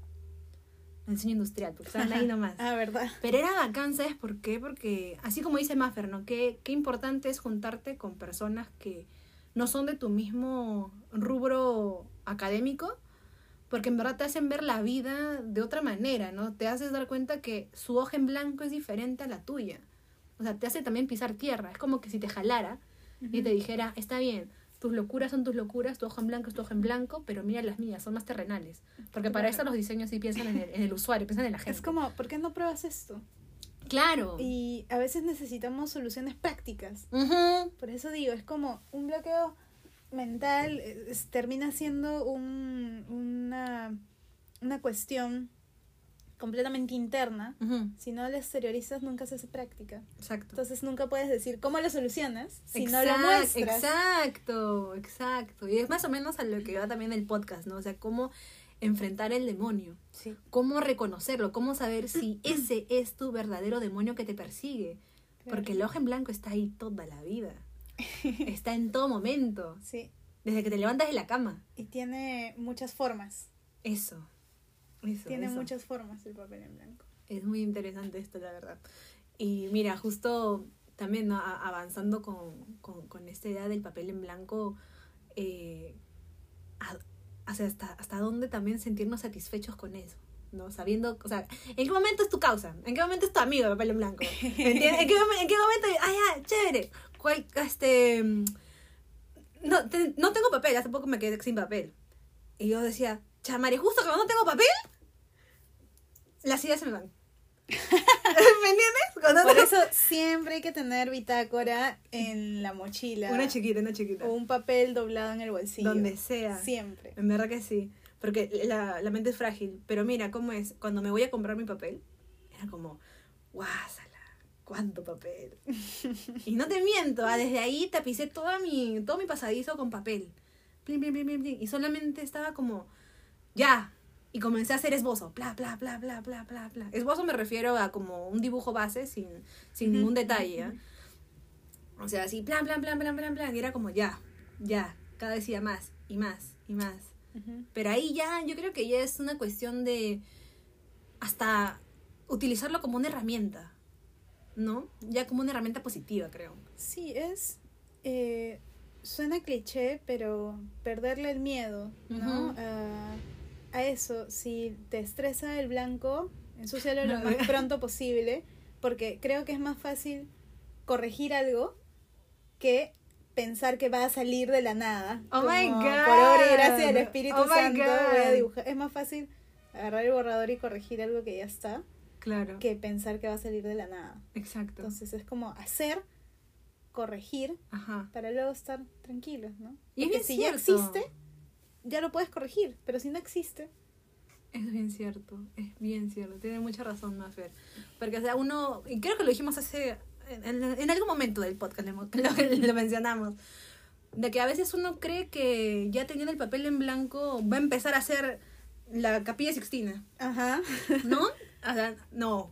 Diseño industrial, porque estaban ahí nomás. Ah, ¿verdad? Pero era bacán, ¿sabes por qué? Porque, así como dice Maffer, ¿no? Qué, qué importante es juntarte con personas que no son de tu mismo rubro académico, porque en verdad te hacen ver la vida de otra manera, ¿no? Te haces dar cuenta que su hoja en blanco es diferente a la tuya. O sea, te hace también pisar tierra. Es como que si te jalara y te dijera, está bien, tus locuras son tus locuras, tu hoja en blanco es tu hoja en blanco, pero mira las mías, son más terrenales. Porque para eso los diseños sí piensan en el, en el usuario, piensan en la gente. Es como, ¿por qué no pruebas esto? Claro. Y a veces necesitamos soluciones prácticas. Por eso digo, es como un bloqueo mental, eh, es- termina siendo un, una, una cuestión completamente interna. Si no lo exteriorizas, nunca se hace práctica. Exacto. Entonces nunca puedes decir cómo lo solucionas si no lo muestras. Exacto, exacto. Y es más o menos a lo que va también el podcast, ¿no? O sea, cómo enfrentar el demonio, Sí, cómo reconocerlo, cómo saber si ese es tu verdadero demonio que te persigue. claro. Porque el ojo en blanco está ahí toda la vida. Está en todo momento. Sí, Desde que te levantas de la cama. y tiene muchas formas. Eso. Eso. Tiene eso. muchas formas el papel en blanco. Es muy interesante esto, la verdad. Y mira, justo también ¿no? Avanzando con, con, con esta idea del papel en blanco, eh, a- hasta, hasta dónde también sentirnos satisfechos con eso. ¿no? Sabiendo, o sea, ¿en qué momento es tu causa? ¿En qué momento es tu amigo el papel en blanco? ¿Me entiendes? ¿En qué, en qué momento, ah, ya, chévere, ¿Cuál, este, no, te- no tengo papel, hace poco me quedé sin papel. Y yo decía, chamare, justo cuando no tengo papel, las ideas se me van. ¿Me entiendes? Cuando Por eso siempre hay que tener bitácora en la mochila. Una chiquita, una chiquita. O un papel doblado en el bolsillo. Donde sea. Siempre. En verdad que sí. Porque la, la mente es frágil. Pero mira cómo es. Cuando me voy a comprar mi papel, era como, guásala, cuánto papel. y no te miento, ah, desde ahí tapicé toda mi, todo mi pasadizo con papel. Plin, plin, plin, plin, plin. Y solamente estaba como, ya. Y comencé a hacer esbozo. Bla, bla, bla, bla, bla, bla, bla. Esbozo me refiero a como un dibujo base sin, sin ningún detalle. ¿ah? O sea, así, plan, plan, plan, plan, plan, plan. Y era como, ya, ya. Cada vez iba más y más y más. Pero ahí ya, yo creo que ya es una cuestión de hasta utilizarlo como una herramienta, ¿no? Ya como una herramienta positiva, creo. Sí, es. eh, suena cliché, pero perderle el miedo, ¿no? Ujú. a, a eso. Si te estresa el blanco, ensúcialo lo más pronto posible, porque creo que es más fácil corregir algo que pensar que va a salir de la nada. Oh my God. Por obra y gracia del Espíritu Oh Santo, voy a dibujar. Es más fácil agarrar el borrador y corregir algo que ya está Claro. que pensar que va a salir de la nada. Exacto. Entonces es como hacer, corregir, Ajá. para luego estar tranquilos, ¿no? Y es Porque si ya cierto. existe, ya lo puedes corregir, pero si no existe, Es bien cierto, es bien cierto. Tiene mucha razón, Mafer. Porque, o sea, uno, y creo que lo dijimos hace, en algún momento del podcast, lo, lo- lo mencionamos, de que a veces uno cree que ya teniendo el papel en blanco va a empezar a hacer la capilla sixtina. ajá, ¿No? O sea, no.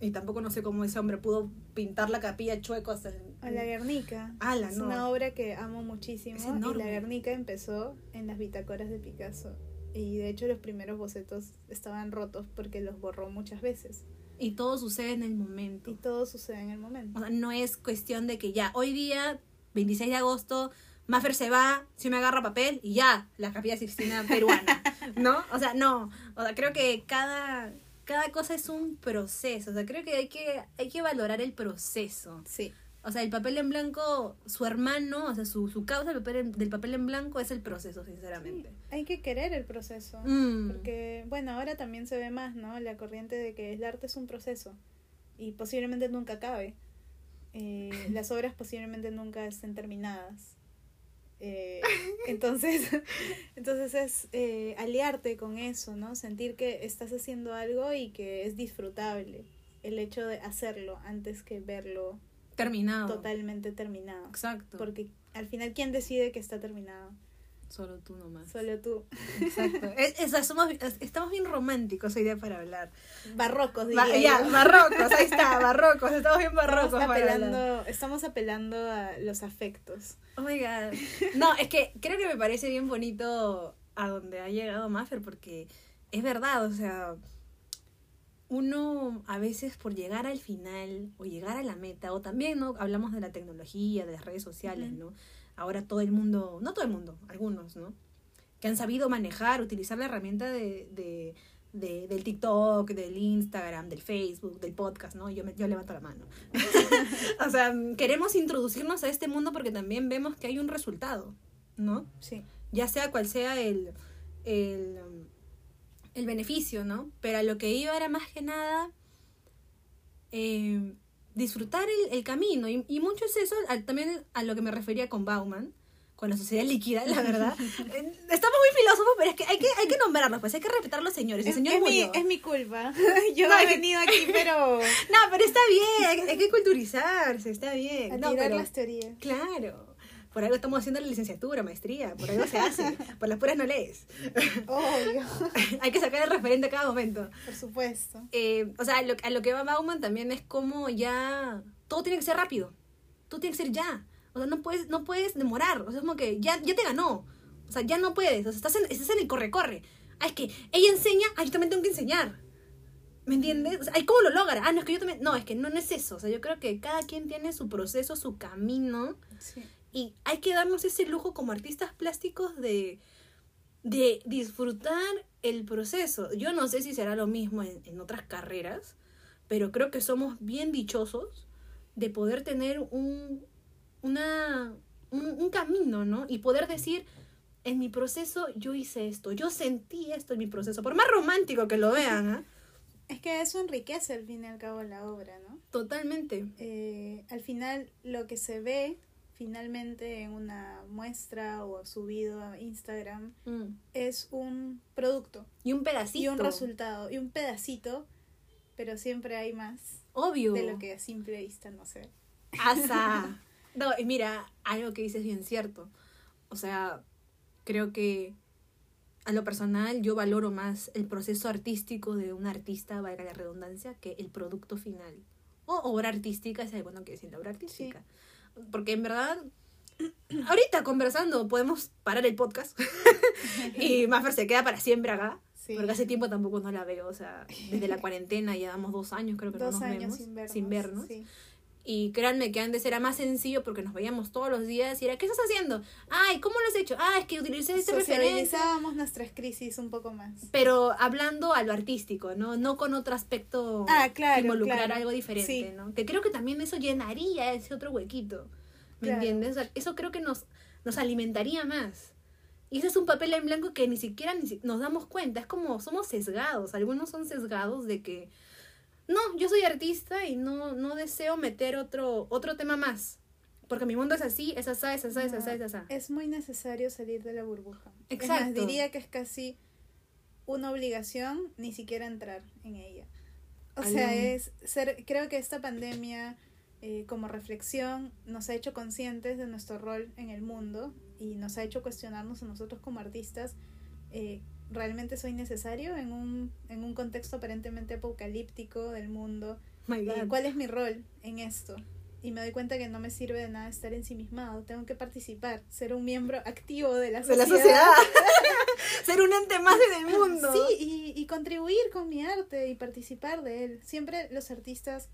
Y tampoco no sé cómo ese hombre pudo pintar la capilla chueco hasta el... a la Guernica. Ala, es no. una obra que amo muchísimo Es y la Guernica empezó en las bitácoras de Picasso. Y de hecho los primeros bocetos estaban rotos porque los borró muchas veces. Y todo sucede en el momento. Y todo sucede en el momento. O sea, no es cuestión de que ya, hoy día, 26 de agosto, Maffer se va, si me agarra papel y ya, la capilla sixtina peruana, ¿no? O sea, no. O sea, creo que cada, cada cosa es un proceso. O sea, creo que hay que, hay que valorar el proceso. Sí, O sea, el papel en blanco, su hermano, o sea, su, su causa del papel, en, del papel en blanco es el proceso, sinceramente. hay que querer el proceso. Mm. Porque, bueno, ahora también se ve más, ¿no? La corriente de que el arte es un proceso y posiblemente nunca acabe. Eh, las obras posiblemente nunca estén terminadas. Eh, entonces, entonces es eh, aliarte con eso, ¿no? Sentir que estás haciendo algo y que es disfrutable. El hecho de hacerlo antes que verlo terminado. totalmente terminado. Exacto. Porque al final, ¿quién decide que está terminado? Solo tú nomás. Solo tú. Exacto. Es- es- somos, es- estamos bien románticos hoy día para hablar. Barrocos, Ba- diría ya, yo. barrocos, ahí está, barrocos. Estamos bien barrocos Estamos para hablar. apelando, estamos apelando a los afectos. Oh my god. No, es que creo que me parece bien bonito a donde ha llegado Maffer porque es verdad, o sea, uno a veces por llegar al final o llegar a la meta, o también, ¿no? Hablamos de la tecnología, de las redes sociales. ¿no? Ahora todo el mundo, no todo el mundo, algunos, ¿no? Que han sabido manejar, utilizar la herramienta de, de, de- del TikTok, del Instagram, del Facebook, del podcast, ¿no? Yo, me- yo levanto la mano. o sea, queremos introducirnos a este mundo porque también vemos que hay un resultado, ¿no? Sí. Ya sea cual sea el, el, el beneficio, ¿no? Pero a lo que iba era más que nada eh, disfrutar el, el camino. Y, y mucho es eso, también a lo que me refería con Bauman, con la sociedad líquida, la verdad. Estamos muy filósofos, pero es que hay que, hay que nombrarlos, pues hay que respetar los señores. El Es, señor es mi, es mi culpa. Yo No, he venido aquí, pero No, pero está bien, hay, hay que culturizarse, está bien. a No, tirar pero- las teorías. Claro. Por algo estamos haciendo la licenciatura, maestría, por algo se hace. Por las puras no lees. Obvio, Hay que sacar el referente a cada momento. por supuesto. Eh, o sea, lo- a lo que va Bauman también es como ya todo tiene que ser rápido. Todo tiene que ser ya. O sea, no puedes, no puedes demorar. O sea, es como que ya, ya te ganó. O sea, ya no puedes. O sea, estás en, estás en el corre-corre. Ah, es que ella enseña, ah, yo también tengo que enseñar. ¿Me entiendes? O sea, ay, ¿cómo lo logra? Ah, no, es que yo también. No, es que no, no es eso. O sea, yo creo que cada quien tiene su proceso, su camino. Sí. Y hay que darnos ese lujo como artistas plásticos de, de disfrutar el proceso. Yo no sé si será lo mismo en, en otras carreras, pero creo que somos bien dichosos de poder tener un, una, un, un camino, ¿no? Y poder decir, en mi proceso yo hice esto, yo sentí esto en mi proceso, por más romántico que lo vean, ¿ah? Es que eso enriquece al fin y al cabo la obra, ¿no? Totalmente. Eh, al final, lo que se ve finalmente en una muestra o subido a Instagram Mm. es un producto Y un pedacito. y un resultado y un pedacito, pero siempre hay más Obvio. de lo que a simple vista no se ve. Asa. No, y mira, algo que dices bien cierto. O sea, creo que a lo personal yo valoro más el proceso artístico de un artista, valga la redundancia, que el producto final. O obra artística, si alguno quiere decir la obra artística. Porque en verdad, ahorita conversando podemos parar el podcast y Maffer se queda para siempre acá. Sí. Porque hace tiempo tampoco no la veo, o sea, desde la cuarentena ya damos dos años creo que Dos no nos años vemos. sin vernos. Sin vernos. sí. Y créanme que antes era más sencillo porque nos veíamos todos los días y era, ¿qué estás haciendo? Ay, ¿cómo lo has hecho? Ah, es que utilicé este referencia. Nuestras crisis un poco más. Pero hablando a lo artístico, ¿no? No con otro aspecto Ah, claro, involucrar claro. algo diferente, Sí. ¿no? Que creo que también eso llenaría ese otro huequito. ¿Me Claro. entiendes? O sea, eso creo que nos, nos alimentaría más. Y ese es un papel en blanco que ni siquiera nos damos cuenta. Es como somos sesgados. Algunos son sesgados de que, no, yo soy artista y no, no deseo meter otro, otro tema más. Porque mi mundo es así, es así, es así, es así, es así. Es muy necesario salir de la burbuja. Exacto. más, diría que es casi una obligación ni siquiera entrar en ella. O sea, es ser, creo que esta pandemia eh, como reflexión nos ha hecho conscientes de nuestro rol en el mundo y nos ha hecho cuestionarnos a nosotros como artistas, eh, ¿realmente soy necesario en un, en un contexto aparentemente apocalíptico del mundo? Eh. ¿Cuál es mi rol en esto? Y me doy cuenta que no me sirve de nada estar ensimismado. Tengo que participar, ser un miembro activo de la de sociedad. la sociedad. Ser un ente más en el mundo. Sí, y, y contribuir con mi arte y participar de él. Siempre los artistas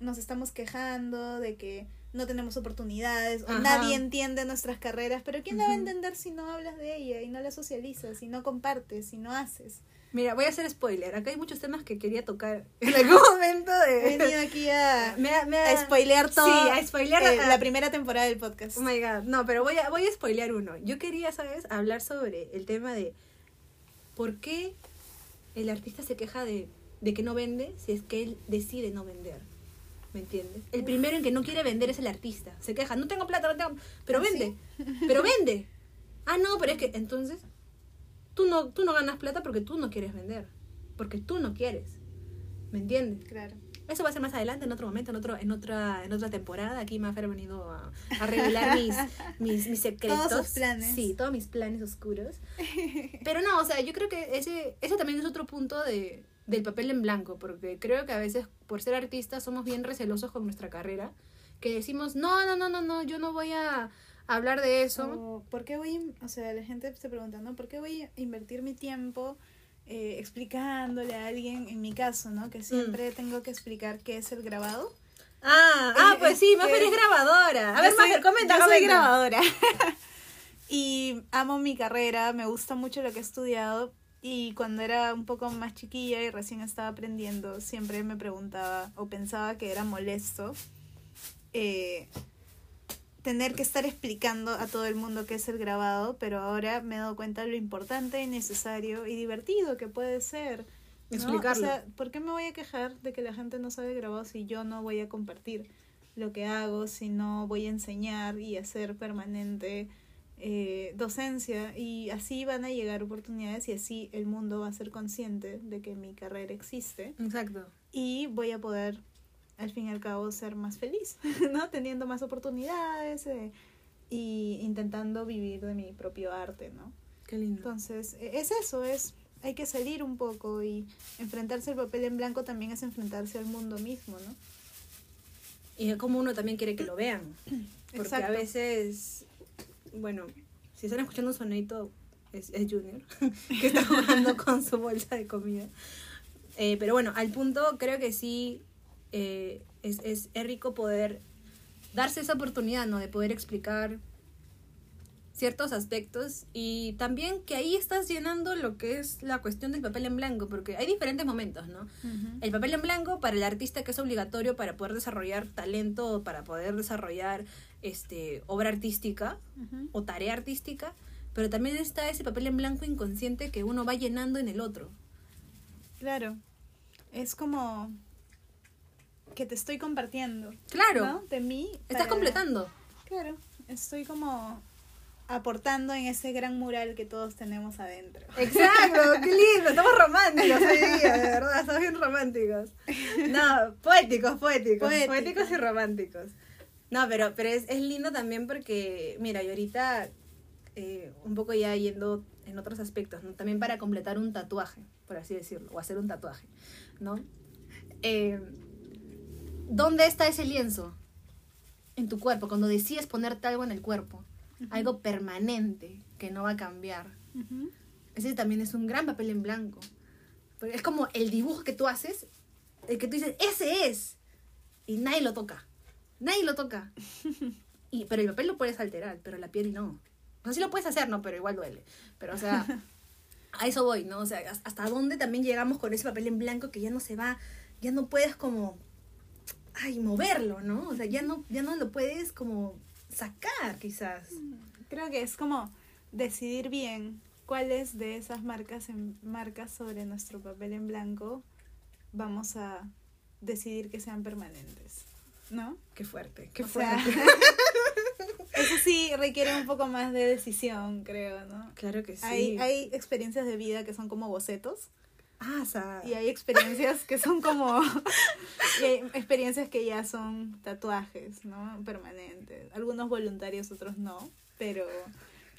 nos estamos quejando de que no tenemos oportunidades, o nadie entiende nuestras carreras, pero ¿quién la va a entender si no hablas de ella y no la socializas, si no compartes, si no haces? Mira, voy a hacer spoiler. Acá hay muchos temas que quería tocar en algún momento He venido aquí a, Me, a spoilear todo. Sí, a spoilear eh, a- la primera temporada del podcast. Oh my god. No, pero voy a, voy a spoilear uno. Yo quería, ¿sabes? Hablar sobre el tema de por qué el artista se queja de, de que no vende si es que él decide no vender. ¿Me entiendes? El primero en que no quiere vender es el artista. Se queja, no tengo plata, no tengo... Pero ¿Ah, vende. Pero vende. Ah, no, pero es que entonces tú no, tú no ganas plata porque tú no quieres vender. Porque tú no quieres. ¿Me entiendes? Claro. Eso va a ser más adelante, en otro momento, en otro en otra en otra temporada. Aquí Mafer ha venido a, a revelar mis, mis, mis secretos. Todos sus planes. Sí, todos mis planes oscuros. Pero no, o sea, yo creo que ese, ese también es otro punto de, del papel en blanco, porque creo que a veces por ser artistas somos bien recelosos con nuestra carrera, que decimos, no, no, no, no, no, yo no voy a hablar de eso. O, ¿Por qué voy, o sea, la gente se pregunta, ¿no? ¿Por qué voy a invertir mi tiempo eh, explicándole a alguien, en mi caso, ¿no? Que siempre tengo que explicar qué es el grabado. Ah, ah, Eh, pues sí, que- Mafer es grabadora. A ver, Mafer, comenta, yo soy grabadora. y amo mi carrera, me gusta mucho lo que he estudiado. Y cuando era un poco más chiquilla y recién estaba aprendiendo, siempre me preguntaba o pensaba que era molesto eh, tener que estar explicando a todo el mundo qué es el grabado, pero ahora me he dado cuenta de lo importante y necesario y divertido que puede ser. ¿no? Explicarlo. O sea, ¿por qué me voy a quejar de que la gente no sabe grabado si yo no voy a compartir lo que hago, si no voy a enseñar y hacer permanente eh, docencia? Y así van a llegar oportunidades y así el mundo va a ser consciente de que mi carrera existe Exacto. y voy a poder al fin y al cabo ser más feliz, ¿no? Teniendo más oportunidades eh, y intentando vivir de mi propio arte, ¿no? Qué lindo. Entonces, e- es eso, es hay que salir un poco y enfrentarse al papel en blanco también es enfrentarse al mundo mismo, ¿no? Y es como uno también quiere que lo vean. Porque Exacto. a veces, bueno, si están escuchando un sonito, es, es Junior, que está jugando con su bolsa de comida. Eh, pero bueno, al punto creo que sí eh, es, es, es rico poder darse esa oportunidad, ¿no? De poder explicar ciertos aspectos y también que ahí estás llenando lo que es la cuestión del papel en blanco, porque hay diferentes momentos, ¿no? El papel en blanco para el artista que es obligatorio para poder desarrollar talento, para poder desarrollar este obra artística o tarea artística, pero también está ese papel en blanco inconsciente que uno va llenando en el otro. Claro, es como que te estoy compartiendo, Claro, ¿no? De mí. estás completando. Claro, estoy como aportando en ese gran mural que todos tenemos adentro. Exacto, qué lindo, estamos románticos hoy día, de verdad, estamos bien románticos. No, poéticos, poéticos, Poéticos. poéticos y románticos. No, pero, pero es, es lindo también porque, mira, y ahorita eh, un poco ya yendo en otros aspectos, ¿no? También para completar un tatuaje, por así decirlo, o hacer un tatuaje, ¿no? Eh, ¿Dónde está ese lienzo? En tu cuerpo, cuando decides ponerte algo en el cuerpo, algo permanente que no va a cambiar. Ese también es un gran papel en blanco. Porque es como el dibujo que tú haces, el que tú dices, ese es. Y nadie lo toca. Nadie lo toca. Y, pero el papel lo puedes alterar, pero la piel no. O sea, sí lo puedes hacer, ¿no? Pero igual duele. Pero, o sea, a eso voy, ¿no? O sea, has- hasta dónde también llegamos con ese papel en blanco que ya no se va, ya no puedes como, ay, moverlo, ¿no? O sea, ya no, ya no lo puedes como sacar, quizás. Creo que es como decidir bien cuáles de esas marcas en marcas sobre nuestro papel en blanco vamos a decidir que sean permanentes, ¿no? Qué fuerte, qué O sea, fuerte. eso sí requiere un poco más de decisión, creo, ¿no? claro que sí. Hay, hay experiencias de vida que son como bocetos Ah, o sea, y hay experiencias que son como y hay experiencias que ya son tatuajes, ¿no? Permanentes. Algunos voluntarios, otros no, pero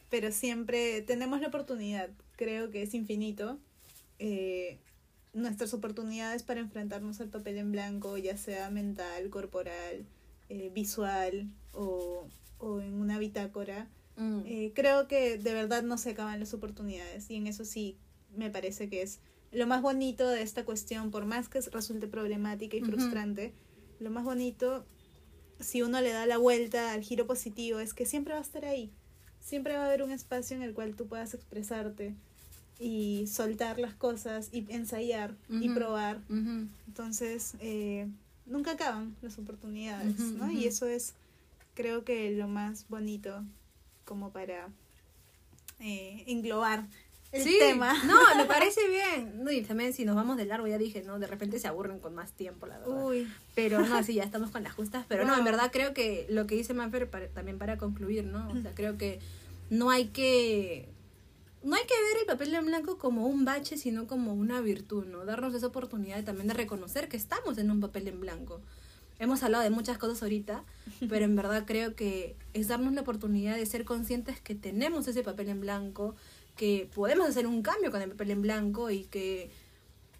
pero siempre tenemos la oportunidad, creo que es infinito. eh, nuestras oportunidades para enfrentarnos al papel en blanco, ya sea mental, corporal, eh, visual o, o en una bitácora, mm, eh, creo que de verdad no se acaban las oportunidades. Y en eso sí me parece que es lo más bonito de esta cuestión, por más que resulte problemática y frustrante, lo más bonito, si uno le da la vuelta al giro positivo, es que siempre va a estar ahí, siempre va a haber un espacio en el cual tú puedas expresarte y soltar las cosas y ensayar y probar. Entonces, eh, nunca acaban las oportunidades, ¿no? Y eso es, creo que lo más bonito como para eh, englobar el Sí, tema. No, me parece bien. No, y también si nos vamos de largo, ya dije, ¿no? De repente se aburren con más tiempo, la verdad. Uy, Pero no, sí, ya estamos con las justas. Pero no, en verdad creo que lo que dice Manfer, para- también para concluir, ¿no? O sea, creo que no hay que no hay que ver el papel en blanco como un bache, sino como una virtud, ¿no? Darnos esa oportunidad también de reconocer que estamos en un papel en blanco. Hemos hablado de muchas cosas ahorita, pero en verdad creo que es darnos la oportunidad de ser conscientes que tenemos ese papel en blanco, que podemos hacer un cambio con el papel en blanco y que,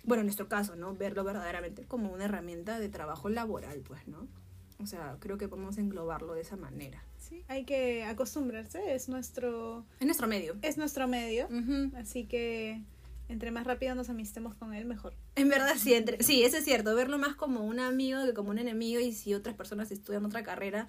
bueno, en nuestro caso, ¿no? Verlo verdaderamente como una herramienta de trabajo laboral, pues, ¿no? O sea, creo que podemos englobarlo de esa manera. Sí, hay que acostumbrarse, es nuestro... Es nuestro medio. Es nuestro medio, así que entre más rápido nos amistemos con él, mejor. En verdad, sí, entre, sí, eso es cierto. Verlo más como un amigo que como un enemigo y si otras personas estudian otra carrera,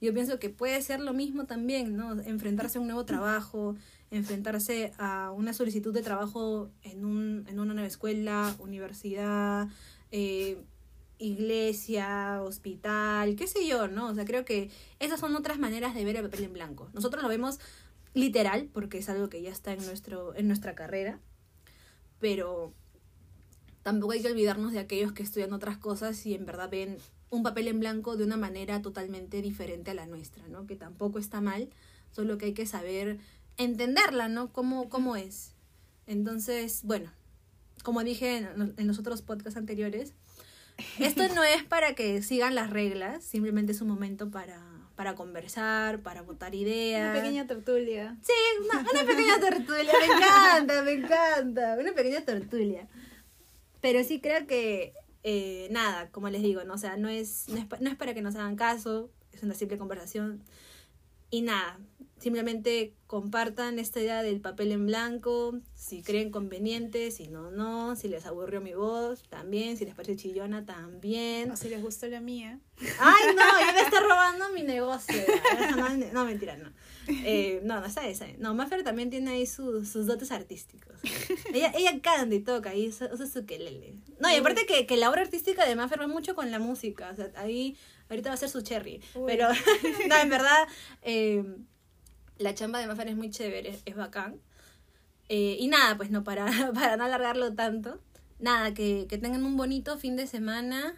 yo pienso que puede ser lo mismo también, ¿no? Enfrentarse a un nuevo trabajo, enfrentarse a una solicitud de trabajo en, un, en una nueva escuela, universidad, eh, iglesia, hospital, qué sé yo, ¿no? O sea, creo que esas son otras maneras de ver el papel en blanco. Nosotros lo vemos literal, porque es algo que ya está en, nuestro, en nuestra carrera, pero tampoco hay que olvidarnos de aquellos que estudian otras cosas y en verdad ven un papel en blanco de una manera totalmente diferente a la nuestra, ¿no? Que tampoco está mal, solo que hay que saber entenderla, ¿no? Cómo, cómo es. Entonces, bueno, como dije en, en los otros podcasts anteriores, esto no es para que sigan las reglas, simplemente es un momento para, para conversar, para votar ideas. Una pequeña tertulia. Sí, una, una pequeña tertulia, me encanta, me encanta, una pequeña tertulia. Pero sí creo que, eh, nada, como les digo, ¿no? O sea, no es, no, es, no es para que nos hagan caso, es una simple conversación. Y nada, simplemente compartan esta idea del papel en blanco, si creen conveniente, si no, no, si les aburrió mi voz, también, si les parece chillona, también. O si les gustó la mía. Ay, no, ya me está robando mi negocio. No, no, mentira, no. Eh, no, no, está esa. No, Maffer también tiene ahí sus, sus dotes artísticos. Ella, ella canta y toca y usa, usa su quelele. No, y aparte que, que la obra artística de Maffer va mucho con la música. O sea, ahí ahorita va a ser su cherry. Uy. Pero, no, en verdad, eh, la chamba de Maffer es muy chévere, es, es bacán. Eh, y nada, pues no, para, para no alargarlo tanto. Nada, que, que tengan un bonito fin de semana.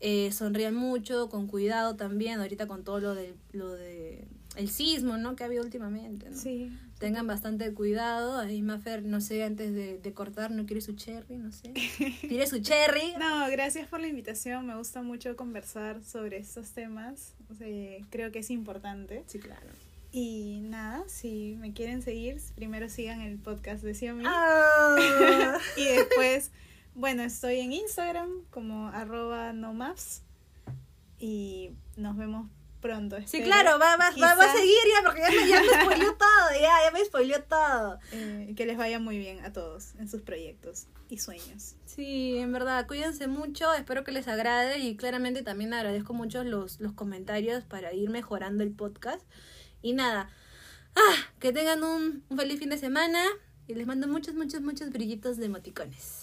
Eh, sonrían mucho, con cuidado también, ahorita con todo lo de, lo de el sismo, ¿no? Que ha habido últimamente, ¿no? Sí. Tengan bastante cuidado. Ahí Mafer, no sé, antes de, de cortar, ¿no quiere su cherry? No sé. ¿Quiere su cherry? No, gracias por la invitación. Me gusta mucho conversar sobre estos temas. O sea, creo que es importante. Sí, claro. Y nada, si me quieren seguir, primero sigan el podcast de Xiaomi. Ah. Y después, bueno, estoy en Instagram como arroba nomaps. Y nos vemos pronto. Sí, claro, va, va, va, va a seguir ya, porque ya me, ya me spoileó todo, ya, ya me spoileó todo. eh, que les vaya muy bien a todos en sus proyectos y sueños. Sí, en verdad, cuídense mucho, espero que les agrade y claramente también agradezco mucho los, los comentarios para ir mejorando el podcast. Y nada, ah, que tengan un, un feliz fin de semana y les mando muchos, muchos, muchos brillitos de emoticones.